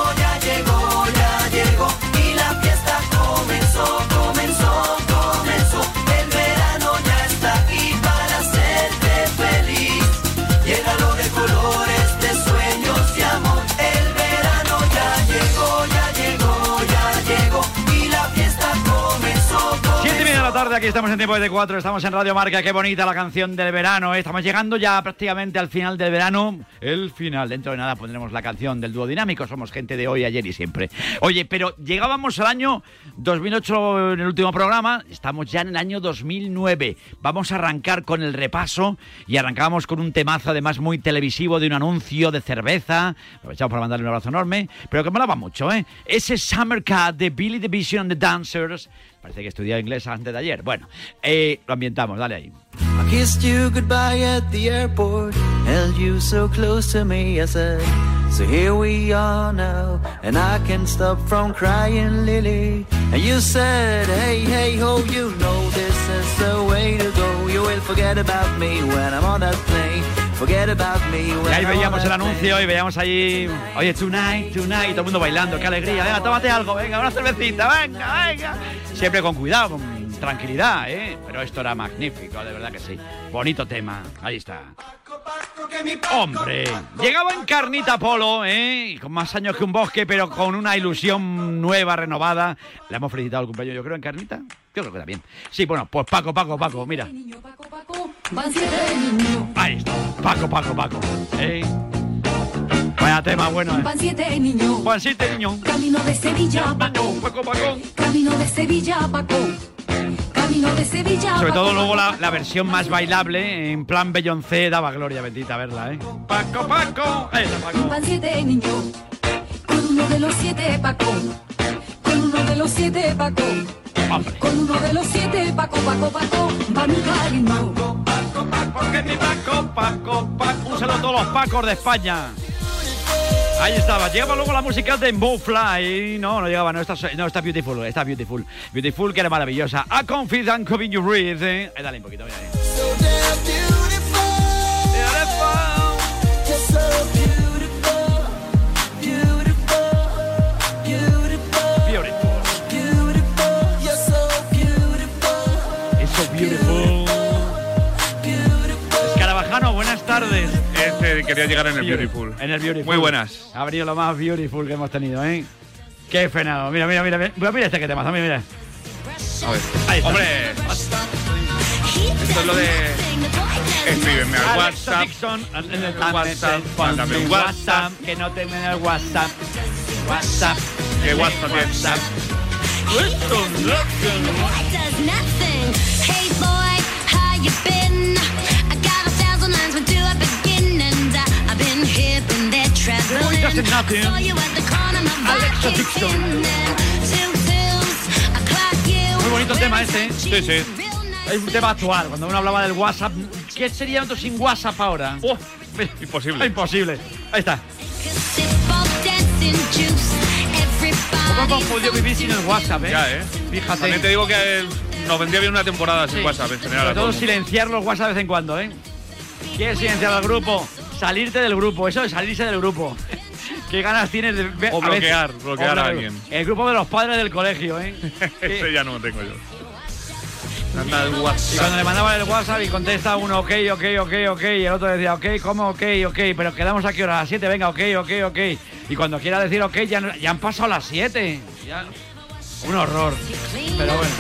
comenzó, tarde, aquí estamos en tiempo de cuatro, estamos en Radio Marca, qué bonita la canción del verano, ¿eh? estamos llegando ya prácticamente al final del verano, el final, dentro de nada pondremos la canción del dúo dinámico, somos gente de hoy, ayer y siempre. Oye, pero llegábamos al año 2008 en el último programa, estamos ya en el año 2009, vamos a arrancar con el repaso y arrancamos con un temazo además muy televisivo de un anuncio de cerveza, aprovechamos para mandarle un abrazo enorme, pero que molaba mucho, ¿eh? Ese Summer Cat de Billy the Vision and the Dancers, parece que estudiaba inglés antes de ayer, bueno, eh, lo ambientamos, dale ahí. I kissed you goodbye at the airport, held you so close to me. I said, So here we are now, and I can't stop from crying, Lily. And you said, Hey, hey, ho, you know this is the way to go. You will forget about me when I'm on that plane. Y ahí veíamos el anuncio y veíamos ahí, oye, tonight, tonight, todo el mundo bailando, qué alegría, venga, tómate algo, venga, una cervecita, venga, venga. Siempre con cuidado, con tranquilidad, ¿eh? Pero esto era magnífico, de verdad que sí. Bonito tema, ahí está. Hombre, llegaba en carnita polo, ¿eh? Con más años que un bosque, pero con una ilusión nueva, renovada. Le hemos felicitado el cumpleaños, yo creo, en carnita. Yo creo que también. Sí, bueno, pues Paco, Paco, Paco, mira. Ahí está, Paco, Paco, Paco. ¿eh? Vaya tema bueno, ¿eh? Van siete niños. Juan siete niños. Camino de Sevilla, Paco. Paco, Paco. Camino de Sevilla, Paco. Camino de Sevilla. Sobre Paco, todo luego Paco, la, la versión más bailable, en plan Beyoncé, daba gloria bendita verla, ¿eh? Paco, Paco. Paco. Van siete niños. Con uno de los siete, Paco. Con uno de los siete, Paco. Con uno de los siete, Paco, Paco, Paco. Va mi cariño. Porque mi Paco, Paco, Paco. Un saludo a todos los Pacos de España. Ahí estaba, llegaba luego la música de Fly. No, no llegaba, no está, no, está Beautiful, está Beautiful. Beautiful, que era maravillosa. A Confident Coving You Breathe. ¿eh? Dale un poquito, mira ahí. Quería llegar en el Beautiful. En el Beautiful. Muy buenas. Ha venido lo más beautiful que hemos tenido, ¿eh? Qué fenado. Mira, mira, mira. Mira, mira este que te mira, mira. A ver. Ahí está. Hombre, esto es lo de. Escríbeme al WhatsApp. Dixon, en el WhatsApp, mándame un WhatsApp, que no te el WhatsApp. WhatsApp. ¿Qué WhatsApp nothing. Hey boy, how you been? Muy bonito tema este. ¿eh? Sí, sí. Es un tema actual. Cuando uno hablaba del WhatsApp, ¿qué sería nosotros sin WhatsApp ahora? Oh, imposible. Imposible. Ahí está. ¿Cómo hemos podido vivir sin el WhatsApp, eh? Ya, ¿eh? Fíjate. También te digo que eh, nos vendría bien una temporada sin Sí. WhatsApp en general. Sobre todo todo el silenciar los WhatsApp de vez en cuando, ¿eh? ¿Quieres silenciar al grupo? Salirte del grupo, eso de salirse del grupo. ¿Qué ganas tienes de ver? O a veces- bloquear, o a bloquear. alguien. El grupo de los padres del colegio, ¿eh? Ese ya no lo tengo yo. Anda el WhatsApp. Y cuando le mandaba el WhatsApp y contesta uno, ok, ok, ok, ok, y el otro decía, ok, ¿cómo? Ok, ok, pero quedamos aquí a las 7, venga, ok, ok, ok. Y cuando quiera decir ok, ya, no- ya han pasado las 7. Ya- Un horror. Pero bueno.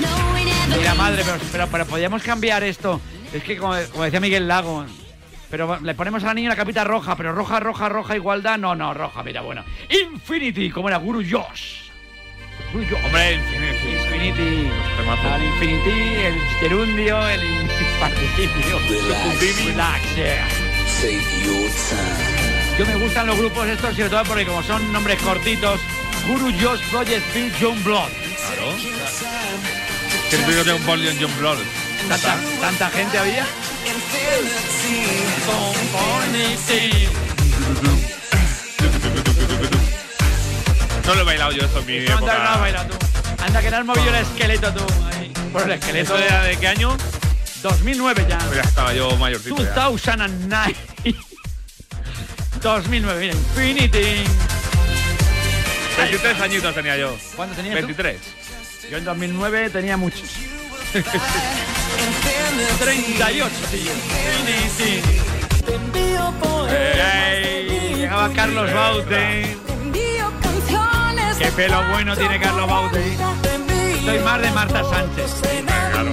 Mira, madre, pero, pero, pero podíamos cambiar esto. Es que, como, como decía Miguel Lago, pero le ponemos a la niña la capita roja, pero roja, roja, roja, igualdad. No, no, roja, mira, bueno. Infinity, como era Guru Josh. Guru Josh. Hombre, Infinity. Infinity. El Infinity, el Gerundio, el Particio. Relax, yeah. Yo me gustan los grupos estos, sobre todo porque como son nombres cortitos, Guru Josh Project Phil John Blood. Claro. Que el de un bol y un John Blood. ¿Tanta, tanta gente había? No lo he bailado yo esto en mi Anda, no, tú. Anda, que no has movido el esqueleto tú. ahí. Por el esqueleto. ¿Eso era de qué año? 2009 ya. Ya estaba yo mayorcito ya. 2009. 2009, mira, Infinity. 23 añitos tenía yo. ¿Cuándo tenías tú? 23. Yo en 2009 tenía muchos. 38, tío. Infinity. Ey, Llegaba Carlos Baute. Qué pelo bueno tiene Carlos Baute. Soy más de Marta Sánchez. Claro.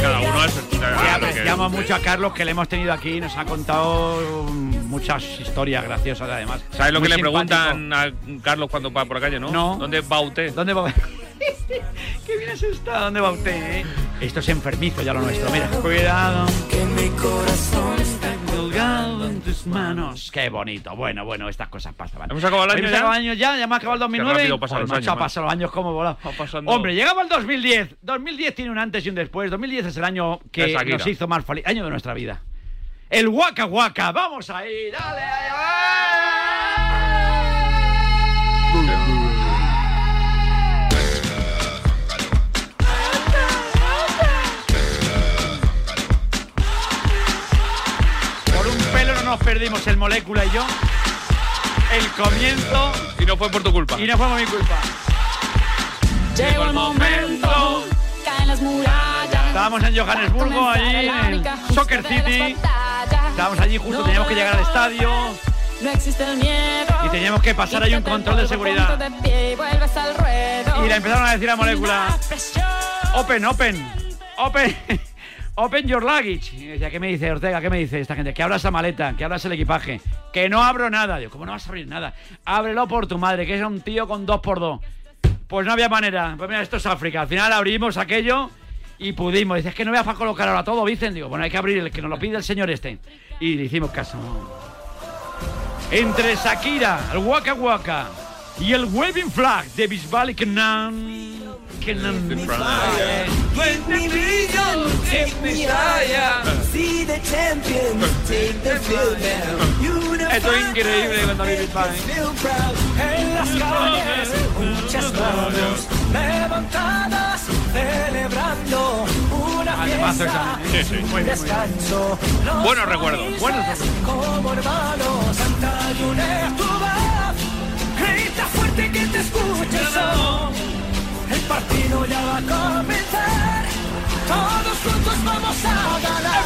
Cada uno es. Claro, apreciamos mucho a Carlos que le hemos tenido aquí. Nos ha contado muchas historias graciosas además. ¿Sabes lo Muy que le simpático. preguntan a Carlos cuando va por la calle, no? No. ¿Dónde va usted? ¿Dónde va? ¿Qué bien has estado? ¿Dónde va usted? eh? Esto es enfermizo ya lo nuestro. Mira, cuidado. Que mi corazón está colgado en tus manos. Qué bonito. Bueno, bueno, estas cosas pasan. ¿Hemos acabado el año ¿Hemos ya? acabado el año ya? ¿Ya hemos acabado el 2009? rápido pasan los años, man. pasado los años como volado. Va pasando- Hombre, llegaba el 2010. 2010 tiene un antes y un después. 2010 es el año que Shakira. nos hizo más feliz. Año de nuestra vida. El Waka Waka. Vamos ahí. Dale, ahí va. Nos perdimos el molécula y yo. El comienzo Y no fue por tu culpa. y no fue por mi culpa. Llegó el momento, caen las murallas. Estábamos en Johannesburgo, allí en el Soccer City. Estábamos allí justo, teníamos que llegar al estadio No existe el miedo. y teníamos que pasar ahí un control de seguridad. Y vuelves al ruedo. Y le empezaron a decir a Molécula, open, open, open, open your luggage. Y decía, ¿qué me dice Ortega? ¿Qué me dice esta gente? Que abras esa maleta, que abras el equipaje. Que no abro nada. Digo, ¿cómo no vas a abrir nada? Ábrelo por tu madre, que es un tío con dos por dos. Pues no había manera. Pues mira, esto es África. Al final abrimos aquello y pudimos. Dices que no voy a colocar ahora todo, dicen. Digo, bueno, hay que abrir el que nos lo pide el señor este. Y le hicimos caso. Entre Shakira, el Waka Waka y el Waving Flag de Bisbal Kenan. Kenan. Take me brillo, take me higher. See the champion, take the field now. Esto es increíble cuando vi Bisbal. Feel proud. En las calles, muchas manos levantadas, celebrando una Ademazo fiesta. esa, ¿eh? Sí, sí. Descanso. Buenos recuerdos. Buenos como hermanos, canta y une tu voz. Grita fuerte que te partido ya va a comenzar. Todos juntos vamos a ganar.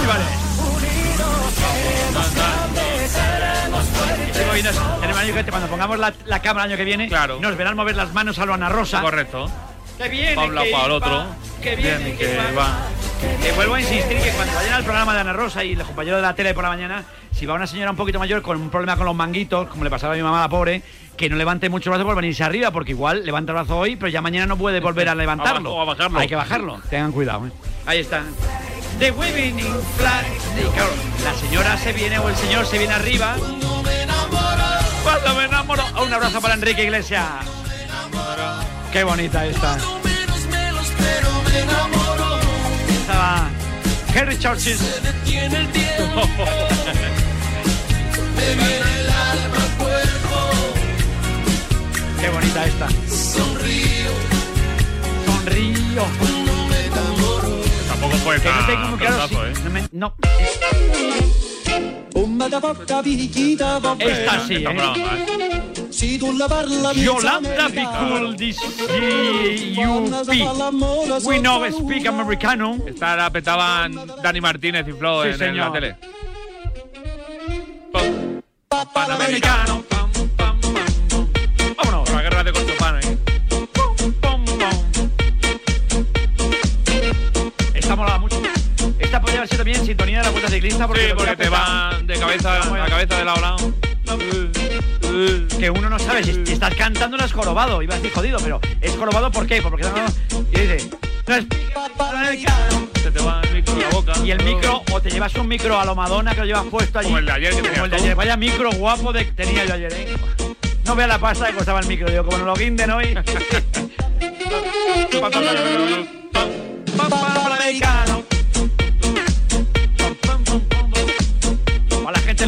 Unidos seremos grandes, seremos fuertes. Digo, y nos- tenemos año que cuando pongamos la, la cámara el año que viene, Claro. nos verán mover las manos a lo Ana Rosa. Correcto. Que viene, Pa' un lado, que pa' el otro. Que viene, Viene, que, que va. va. Que vuelvo a insistir que cuando vayan al programa de Ana Rosa y los compañeros de la tele por la mañana, si va una señora un poquito mayor con un problema con los manguitos, como le pasaba a mi mamá, la pobre, que no levante mucho el brazo por venirse arriba, porque igual levanta el brazo hoy, pero ya mañana no puede volver a levantarlo. A bajarlo. Hay que bajarlo. Tengan cuidado. ¿eh? Ahí está. The Waving Flag. Y claro, la señora se viene o el señor se viene arriba. Cuando me enamoro. Un abrazo para Enrique Iglesias. Qué bonita esta. Estaba Henry Churchill. Qué bonita esta. Sonrío. Sonrío. No. Tampoco fue Que no tan claro si- pelotazo, ¿eh? no me- no. Esta Esta sí, Esta ¿eh? broma, ¿eh? La parla Yolanda Bicul. We know speak americano. Esta la petaban Dani Martínez y Flo Sí, en, en señor. la tele. Panamericano. Sintonía de la vuelta ciclista porque, Sí, te van de cabeza a cabeza de lado a lado. que uno no sabe si estás cantando no es jorobado. Iba a decir jodido, pero es jorobado ¿por qué? Porque y dice, Se te va el micro en la boca. y el micro, o te llevas un micro a lo Madonna que lo llevas puesto allí. Como el de ayer que Como el de ayer. Vaya micro guapo de, tenía yo ayer, ¿eh? No vea la pasta que costaba el micro, digo, como no lo guinden hoy. Panamericano.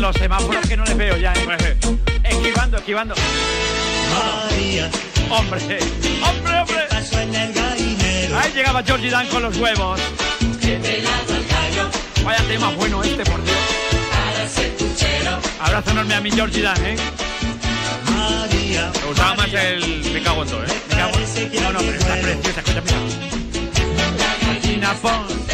Los semáforos que no les veo ya, ¿eh? Esquivando, esquivando. Hombre, hombre, hombre. Ahí llegaba Georgie Dan con los huevos. Vaya tema bueno este, por Dios. Abrazo enorme a mi Georgie Dan, ¿eh? Me gustaba más el Me cago en todo, ¿eh? Me cago en- No, no, pero está preciosa, escucha, mira. Gallina Poncita.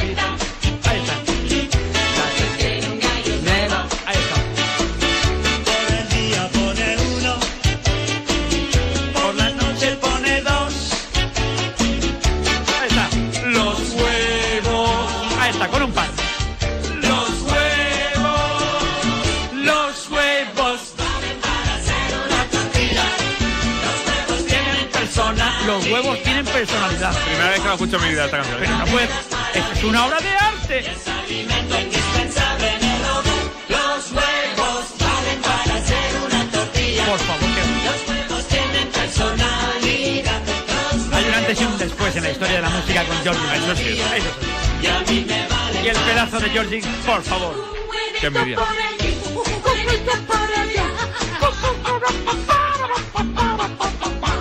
Huevos tienen personalidad. Primera vez que la escucho en mi vida esta canción. Pero no puede. Esto es una obra de arte. Por favor, que. Hay un antes y un después en la historia de la música con Georgie. Eso sí, eso sí. y el pedazo de Georgie, por favor. Qué envidia.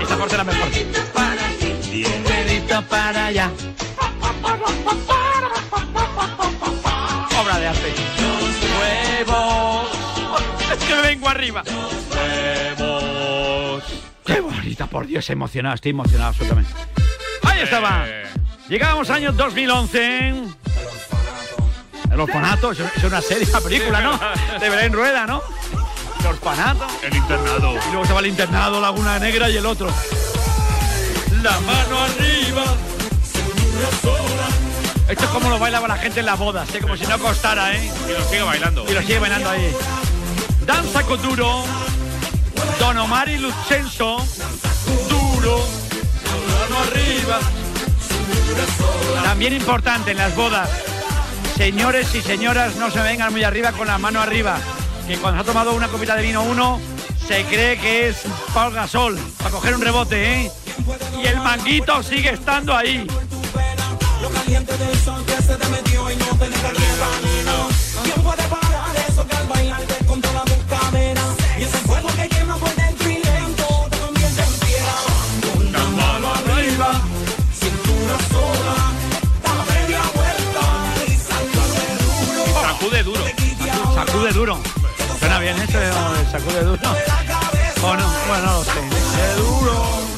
Esta parte era mejor. Para allá. Obra de arte. Huevos. Es que me vengo arriba. Huevos. Qué bonita, por Dios, emocionado. Estoy emocionado absolutamente. Ahí estaba. Llegábamos año 2011. El orfanato, es una serie, una película, ¿no? De Belén Rueda, ¿no? El orfanato. el internado. Y luego va el internado, Laguna Negra y el otro. La mano arriba. Esto es como lo bailaba la gente en las bodas, ¿eh? como si no costara, ¿eh? Y lo sigue bailando. Y lo sigue bailando ahí. Danza con duro. Don Omar y Lucenzo. Duro. Mano arriba. También importante en las bodas. Señores y señoras, no se vengan muy arriba con la mano arriba. Que cuando se ha tomado una copita de vino uno, se cree que es Paul Gasol para coger un rebote, ¿eh? Y el manguito sigue estando ahí. Sacude duro. Sacude duro. Suena bien ¿eh? sacude duro. O no, bueno, no lo sé. Qué duro.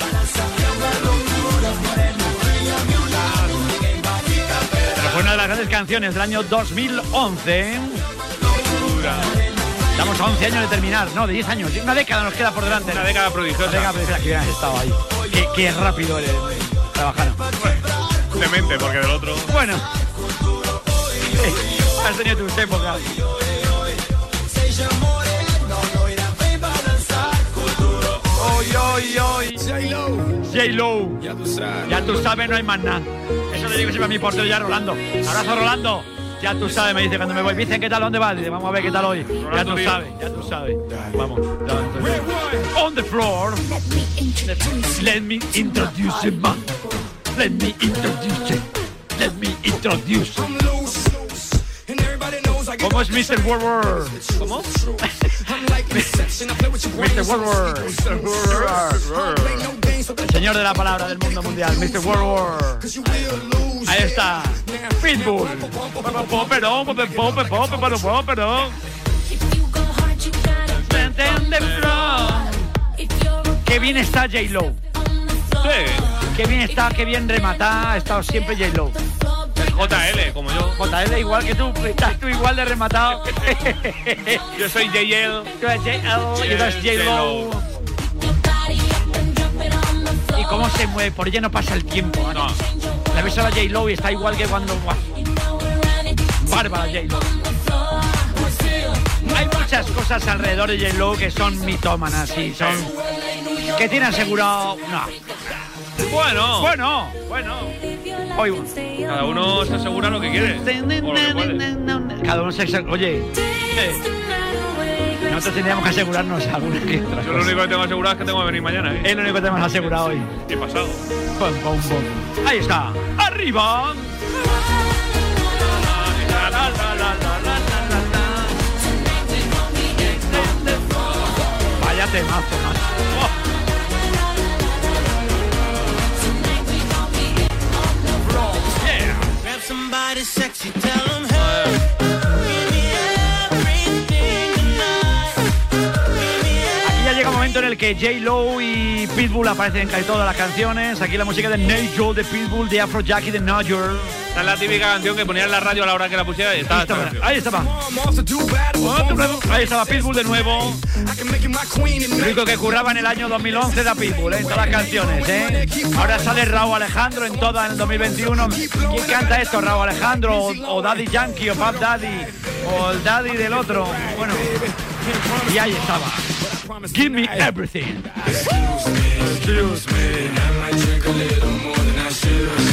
Grandes canciones del año 2011. Estamos a 11 años de terminar, no, de 10 años. Una década nos queda por delante. Una década prodigiosa. Una década prodigiosa, que hubieran estado ahí. Qué, qué rápido eres, trabajaron. Demente, porque del otro. Bueno. Has tenido tus épocas. Hoy, hoy, hoy. J-Lo. Ya tú sabes. Ya tú sabes, no hay más nada. Le digo siempre a mi portero ya, Rolando. Abrazo, Rolando. Ya tú sabes, me dice cuando me voy. Dicen, ¿qué tal? ¿Dónde vas? Dice, vamos a ver qué tal hoy. Ya tú sabes, ya tú sabes. Vamos. On the floor. Let me introduce man. Let me introduce you. Let me introduce you. ¿Cómo es Mr. World? ¿Cómo? Mr. World. El señor de la palabra del mundo mundial, Mr. World. Ahí está. Pitbull. Qué bien está J-Lo. Qué bien está, qué bien rematada ha estado siempre J-Lo. JL, como yo. JL igual que tú, estás tú igual de rematado. Yo soy JL. Tú eres JL y tú eres J-Lo. ¿Y cómo se mueve? Por ella no pasa el tiempo. No. La ves a la J-Lo y está igual que cuando... Bárbara J-Lo. Hay muchas cosas alrededor de J-Lo que son mitómanas y son... Que tiene asegurado... No. Bueno. Bueno, bueno. Oigo. Cada uno se asegura lo que quiere. o lo que puede. Cada uno se... Oye. eh, Nosotros tendríamos que asegurarnos alguna que otra Yo lo cosa. único que tengo asegurado es que tengo que venir mañana. ¿eh? Es lo único que tenemos asegurado hoy. ¿Qué pasado? Pum, pum, pum. Ahí está. Arriba. La, la, la, la, la, la, la, la. Vaya temazo, macho. Oh. Somebody sexy, tell them, hey, que J-Lo y Pitbull aparecen en casi todas las canciones. Aquí la música de Nigel de Pitbull, de Afrojack y de Nigel. Esta es la típica canción que ponía en la radio a la hora que la pusiera y estaba. esta. Ahí estaba. Ahí estaba Pitbull de nuevo. El único que curraba en el año 2011 era Pitbull, ¿eh? en todas las canciones. ¿eh? Ahora sale Raúl Alejandro en todas en el 2021. ¿Quién canta esto? Raúl Alejandro o, o Daddy Yankee o Pap Daddy o el Daddy del otro. Bueno, y ahí estaba. Give me everything. Excuse me. Pero ha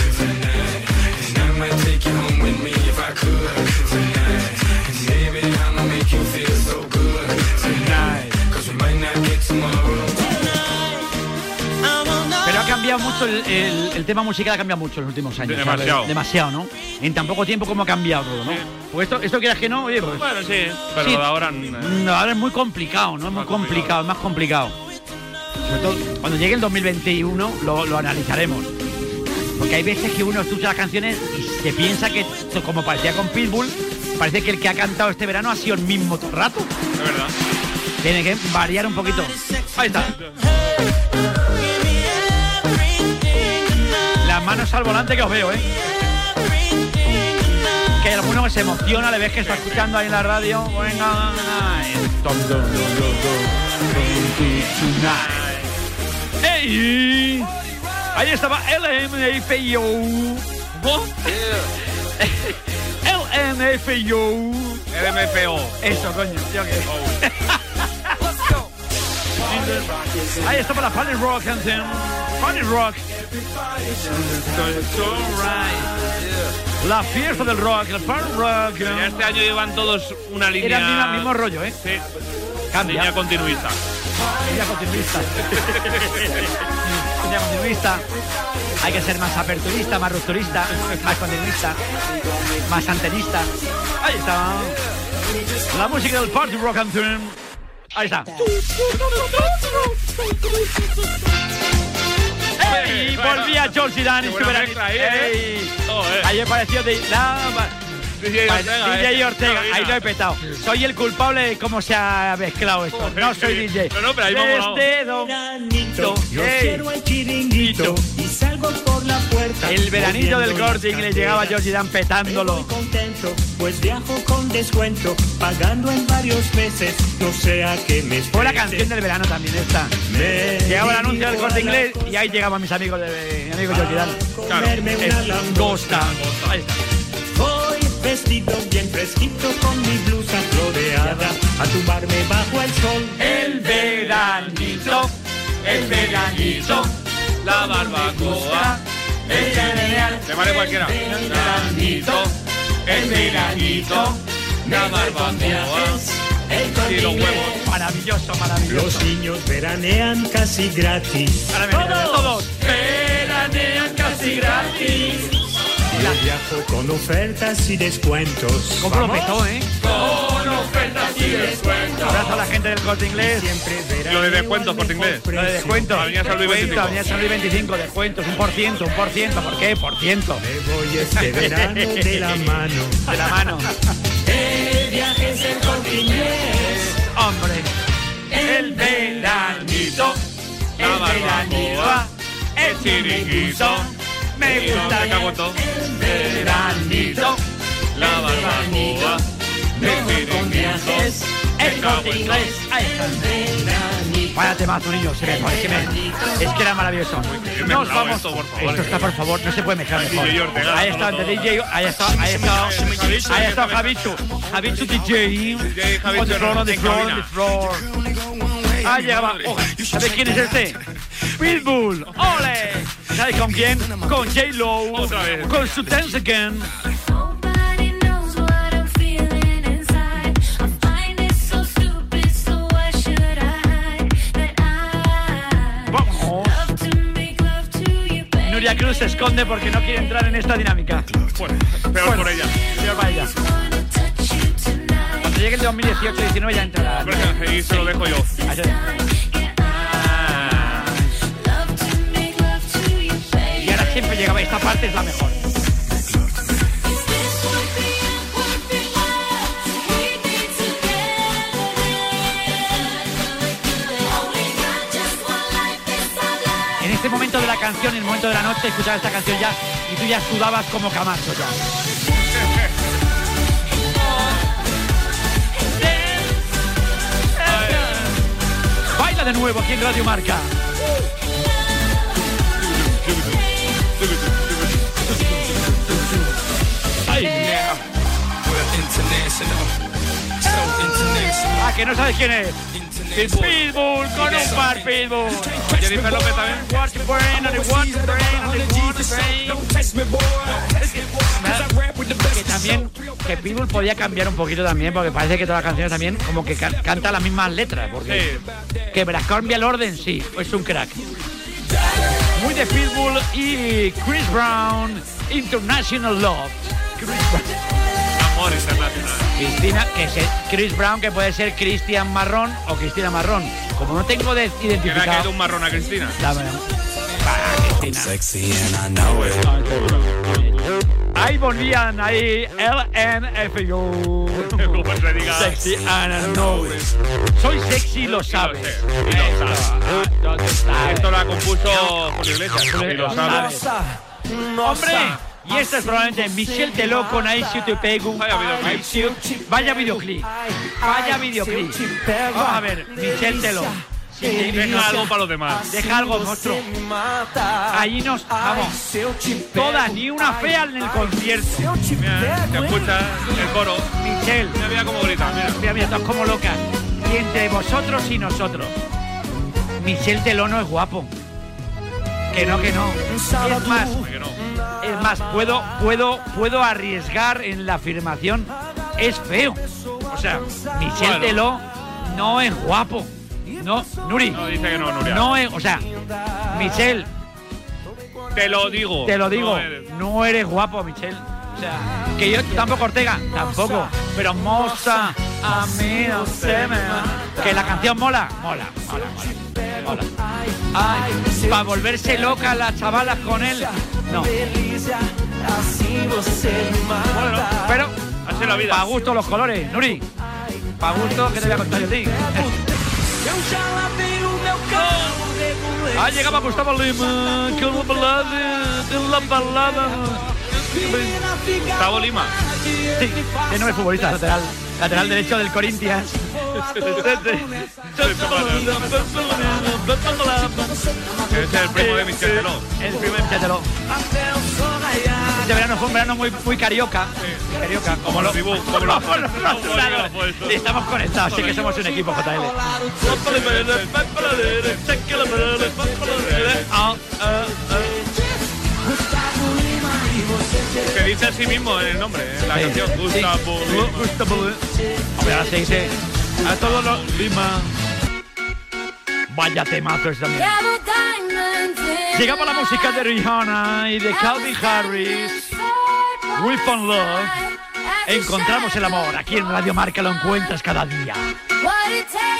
cambiado mucho el, el- el tema musical, ha cambiado mucho en los últimos años. Demasiado. ¿sabes? Demasiado, ¿no? En tan poco tiempo como ha cambiado todo, ¿no? Pues esto, esto quieras que no, oye, pues. Bueno, sí, pero Sí. ahora. mm, No, ahora es muy complicado, ¿no? Es muy complicado, es más complicado. Sobre todo cuando llegue el 2021 lo, lo analizaremos. Porque hay veces que uno escucha las canciones y se piensa que, como parecía con Pitbull, parece que el que ha cantado este verano ha sido el mismo todo el rato. Es verdad. Tiene que variar un poquito. Ahí está. Manos al volante que os veo, ¿eh? Que alguno se emociona, le ves que está escuchando ahí en la radio. Tonight. ¡Ey! Ahí estaba LMFAO. LMFAO. LMFO. Eso, coño. Yo qué. Ahí estaba la Funny Rock Anthem. Funny Rock. La fiesta del rock, el Funny Rock. Ya este año llevan todos una línea. Era el mismo, mismo rollo, ¿eh? Sí. Cambia. Línea continuista. Línea continuista. Línea continuista. Hay que ser más aperturista, más rupturista, más continuista, más antenista. Ahí está. La música del Party Rock Anthem. Ahí está. ¡Ey! Volvía George Dan y ¿eh? ¡Ey! Joder. Ayer pareció de la DJ Vale, Ortega, DJ eh. Ortega, ahí lo he petado. Soy el culpable de cómo se ha mezclado esto. No soy DJ. No, no, pero ahí vamos, Desde domingo. Yo Ey. cierro el chiringuito y salgo por la puerta. El veranillo del corte le llegaba carteras. Georgie Dan petándolo. Muy contento, pues viajo con descuento, pagando en varios meses, no sea que me Fue la canción del verano también esta. Me Llegaba el anuncio del corte a inglés y ahí llegaban mis amigos de mi amigo Georgie Dan. comerme una Es langosta. Ahí está. Vestido bien fresquito con mi blusa floreada a tumbarme bajo el sol. El veranito, el veranito, La barbacoa. el cereal. Se vale cualquiera. El veranito, el veranito, La barbacoa. Y los huevos. Maravilloso, maravilloso. Los niños veranean casi gratis. Ahora me vienen todos. Veranean casi gratis. Viajo con ofertas y descuentos. ¿Cómo lo petó, eh? Con ofertas y descuentos. Abrazo a la gente del corte inglés. Siempre Lo de descuentos, Corte Inglés. Lo de descuento. Avenida San Luis Descuento, 25. Avenida San Luis 25, descuentos, un por ciento, un por ciento. ¿Por qué? Por ciento. Me voy este verano de la mano. De la mano. El viaje es el corte inglés. Hombre. El veranito. El chiringuito. Me Y no gusta me cago en todo. veranito. La barbacoa. El chiringuito. El corte inglés. Ahí está. Vaya temazo, niño. Se me, es, que me- es que era maravilloso. bien Nos vamos. esto, por favor. Esto está, por favor, no se puede mezclar mejor. Ahí está, de DJ. Ahí está, ahí está. Ahí está Javichu. Javichu DJ. Javichu On the floor, on the floor, on the floor. Ah, llegaba. Ojo, ¿Sabes quién es este? Pitbull. ¡Ole! ¿Sabes con quién? Con J-Lo. Otra vez. Con su Dance Again. Vamos. Nuria Cruz se esconde porque no quiere entrar en esta dinámica. Bueno, peor Bueno, por ella. peor para ella. Cuando llegue el 2018-19 ya entrará. Y se lo dejo yo. Y ahora siempre llegaba. Esta parte es la mejor. En este momento de la canción, en el momento de la noche, escuchaba esta canción ya y tú ya sudabas como Camacho ya. De nuevo aquí en Radio Marca. Ay. Ah, que no sabes quién es. Pitbull, con un par Pitbull. Jennifer López también. The brain, the brain, the brain. Que también, que Pitbull podía cambiar un poquito también, porque parece que todas las canciones también como que ca- canta las mismas letras. Porque que verás, cambia el orden, sí, es un crack. Muy de Pitbull y Chris Brown, International Love. Chris Brown. Amor internacional. Cristina, que es Chris Brown, que puede ser Cristian Marrón o Cristina Marrón. Como no tengo de Que le ha caído identificado. un marrón a Cristina. La verdad. Va, Cristina. Ahí volvían, ahí LNFU. Como se diga. Sexy and I know it. Soy sexy, lo sabes. Y lo sabe. ¿Dónde está? Esto lo compuso Julio Iglesias. Y lo sabe. ¡Hombre! Y esta es probablemente Michelle Teló con Ahí si te pego. Vaya videoclip. Vaya videoclip. Vaya videoclip. Vamos a ver, Michelle Teló. Te- Deja algo para los demás. Deja algo, monstruo. Allí nos. Vamos. Todas, ni una fea en el concierto. Mira, se escucha el coro. Michelle. Mira, mira cómo grita. Mira. Mira, mira, todas como locas. Y entre vosotros y nosotros. Michelle Teló no es guapo. Que no, que no. Es más, es más, puedo, puedo, puedo arriesgar en la afirmación. Es feo. O sea, Michelle Bueno. Teló no es guapo. No, Nuri. No, dice que no, Nuria. No es, o sea, Michelle, Te lo digo. te lo digo, No eres. no eres guapo, Michelle. O sea, que yo tampoco Ortega, tampoco. Pero moza, a mí no se me va. Que la canción mola, mola, mola, mola. mola. Ay, para volverse loca las chavalas con él, no. Bueno, pero Así es la vida. para gusto los colores, Nuri. Para gusto, ¿qué te voy a contar yo a ti? Ah, llegaba Gustavo Lima, con la balada, de la balada. Gustavo Lima. Sí, de nueve futbolistas, lateral, lateral derecho del Corinthians. Es el primo de Michel Teló. El primo de Michel Teló. Este verano fue un verano muy, muy carioca. Carioca, como los Dibu, como lo- como los. Sí, Estamos conectados, sí que somos un equipo JL. Que dice a sí mismo en el nombre, en la Sí. canción. Sí. Gustavo Lima. Gustavo. Hombre, ahora se dice a todos los Lima. Vaya temazo es también. Llegamos a la música de Rihanna y de Calvin Harris. We found love. Encontramos el amor. Aquí en Radio Marca lo encuentras cada día.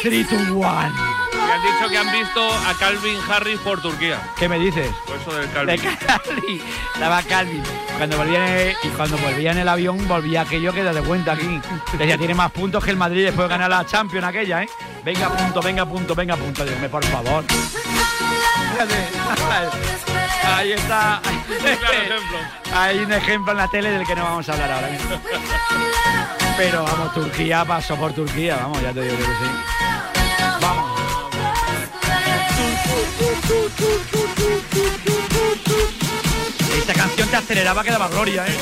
3 to 1. Han dicho que han visto a Calvin Harris por Turquía. ¿Qué me dices? Eso del De Calvin. Estaba Calvin. Cuando volvía en el, y cuando volvía en el avión, volvía aquello que de cuenta aquí. Decía, tiene más puntos que el Madrid después de ganar la Champions aquella, ¿eh? Venga punto, venga punto, venga punto. Dime, por favor. Ahí está. Hay un ejemplo en la tele del que no vamos a hablar ahora mismo. Pero vamos, Turquía pasó por Turquía, vamos, ya te digo que sí. Esta canción te aceleraba que daba gloria, ¿eh?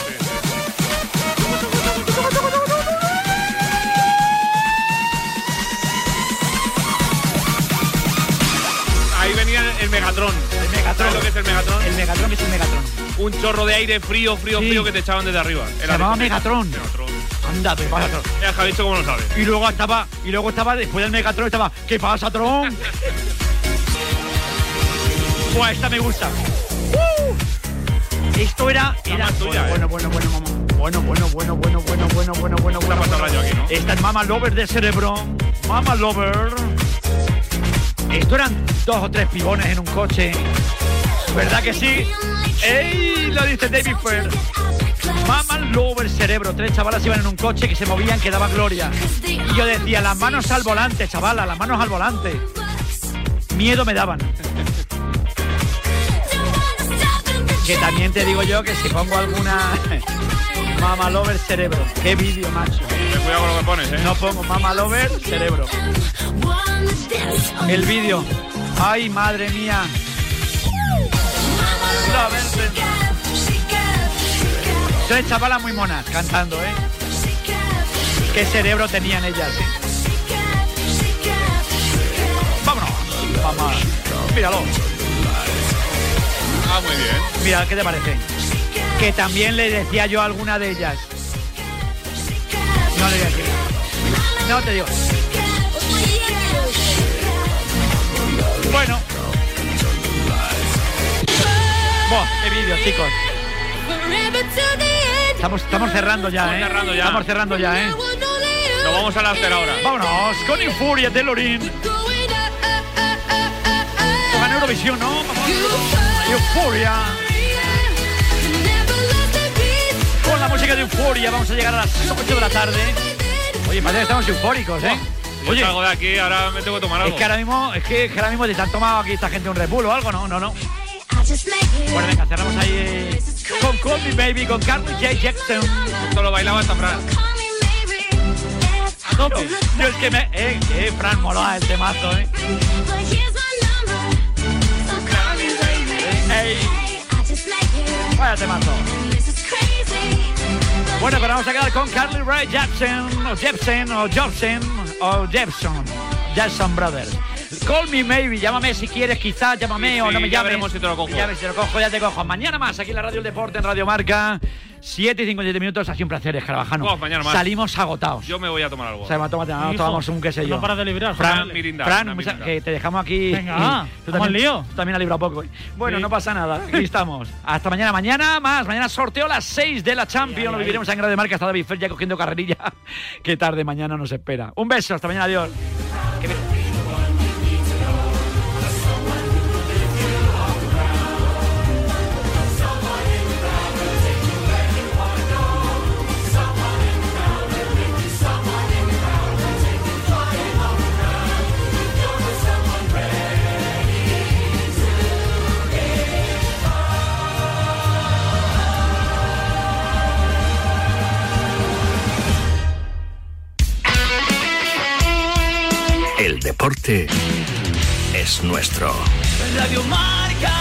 Ahí venía el Megatron. El Megatron. ¿Sabes lo que es el Megatron? El Megatron que es el Megatron. Un chorro de aire frío, frío, Sí. frío que te echaban desde arriba. Se llamaba Megatron. Megatron. Anda, te pasa, Tron. Ya, Javicho, ¿cómo lo sabes? Y luego estaba, y luego estaba, después del Megatron estaba, ¿qué pasa, Tron? Buah, esta me gusta. Esto era. era tuya, bueno, bueno, bueno, bueno, mamá. Bueno, bueno, bueno, bueno, bueno, bueno, bueno, bueno. Bueno, bueno. Aquí. Esta es Mama Lover de Cerebro. Mama Lover. Esto eran dos o tres pibones en un coche. ¿Verdad que sí? ¡Ey! Lo dice David Fair. Mama Lover Cerebro. Tres chavalas iban en un coche que se movían, que daba gloria. Y yo decía, las manos al volante, chavala, las manos al volante. Miedo me daban. Que también te digo yo que si pongo alguna Mama Lover Cerebro. Qué vídeo, macho. Ten cuidado con lo que pones, ¿eh? No pongo Mama Lover Cerebro. El vídeo. Ay, madre mía. Tres chavalas muy monas cantando, ¿eh? Qué cerebro tenían ellas, ¿eh? Vámonos. Vamos. Míralo. Ah, muy bien. Mira, ¿qué te parece? Que también le decía yo a alguna de ellas. No le voy a decir. No te digo. Bueno. Buah, qué vídeo, chicos. Estamos, estamos cerrando ya, ¿eh? Estamos cerrando ya. Estamos cerrando ya, ¿eh? Nos vamos al after ahora. Vámonos con Infuria de Lorin. Con Eurovisión, ¿no? Vamos. Euforia. Con la música de Euforia vamos a llegar a las 8 de la tarde. Oye, que estamos eufóricos, ¿eh? Oye, salgo de aquí, ahora me tengo que tomar es algo. que ahora mismo, es que, es que ahora mismo te han tomado aquí esta gente un Red Bull o algo, ¿no? No, no. Bueno, venga, cerramos ahí eh, con Call Me Baby, con Carly J. Jackson. Esto lo bailaba hasta Fran. Tope. Yo es que me... Eh, eh, Fran, mola el temazo, ¿eh? Vaya temazo. Bueno, pero vamos a quedar con Carly Rae Jepsen, o Jepsen, o Jobson, o Jepson, Jackson Brothers. Call me maybe, llámame si quieres, quizás, llámame Sí, o no me ya llames. veremos si te lo cojo. Ya si te lo cojo, ya te cojo. Mañana más, aquí en la Radio El Deporte, en Radio Marca. 7 y 57 minutos, ha sido un placer, Escarabajano. Oh, mañana más. Salimos agotados. Yo me voy a tomar algo. O sea, tómate, no, Hijo, tomamos un qué sé yo. no paras de librar, Fran, Una mirinda, Fran, una mucha- mirinda. que te dejamos aquí. Venga, Tú también, lío. tú también has librado poco. Bueno, Sí. no pasa nada. Aquí estamos. Hasta mañana. Mañana más. Mañana sorteo a las 6 de la Champions. Lo viviremos en Radio Marca. Hasta David Fer ya cogiendo carrerilla. Qué tarde mañana nos espera. Un beso. Hasta mañana. Adiós. Deporte es nuestro. Radio Marca.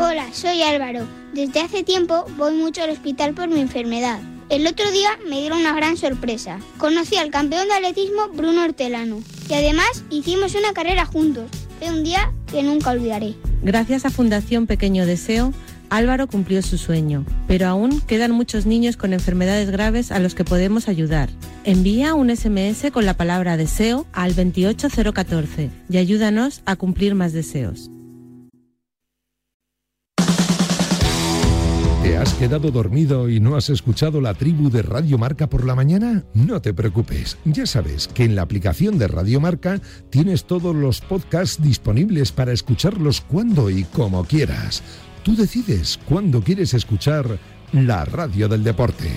Hola, soy Álvaro. Desde hace tiempo voy mucho al hospital por mi enfermedad. El otro día me dieron una gran sorpresa. Conocí al campeón de atletismo Bruno Hortelano y además hicimos una carrera juntos. Fue un día que nunca olvidaré. Gracias a Fundación Pequeño Deseo, Álvaro cumplió su sueño, pero aún quedan muchos niños con enfermedades graves a los que podemos ayudar. Envía un SMS con la palabra deseo al 28014 y ayúdanos a cumplir más deseos. ¿Te has quedado dormido y no has escuchado la tribu de Radio Marca por la mañana? No te preocupes, ya sabes que en la aplicación de Radio Marca tienes todos los podcasts disponibles para escucharlos cuando y como quieras. Tú decides cuándo quieres escuchar la radio del deporte.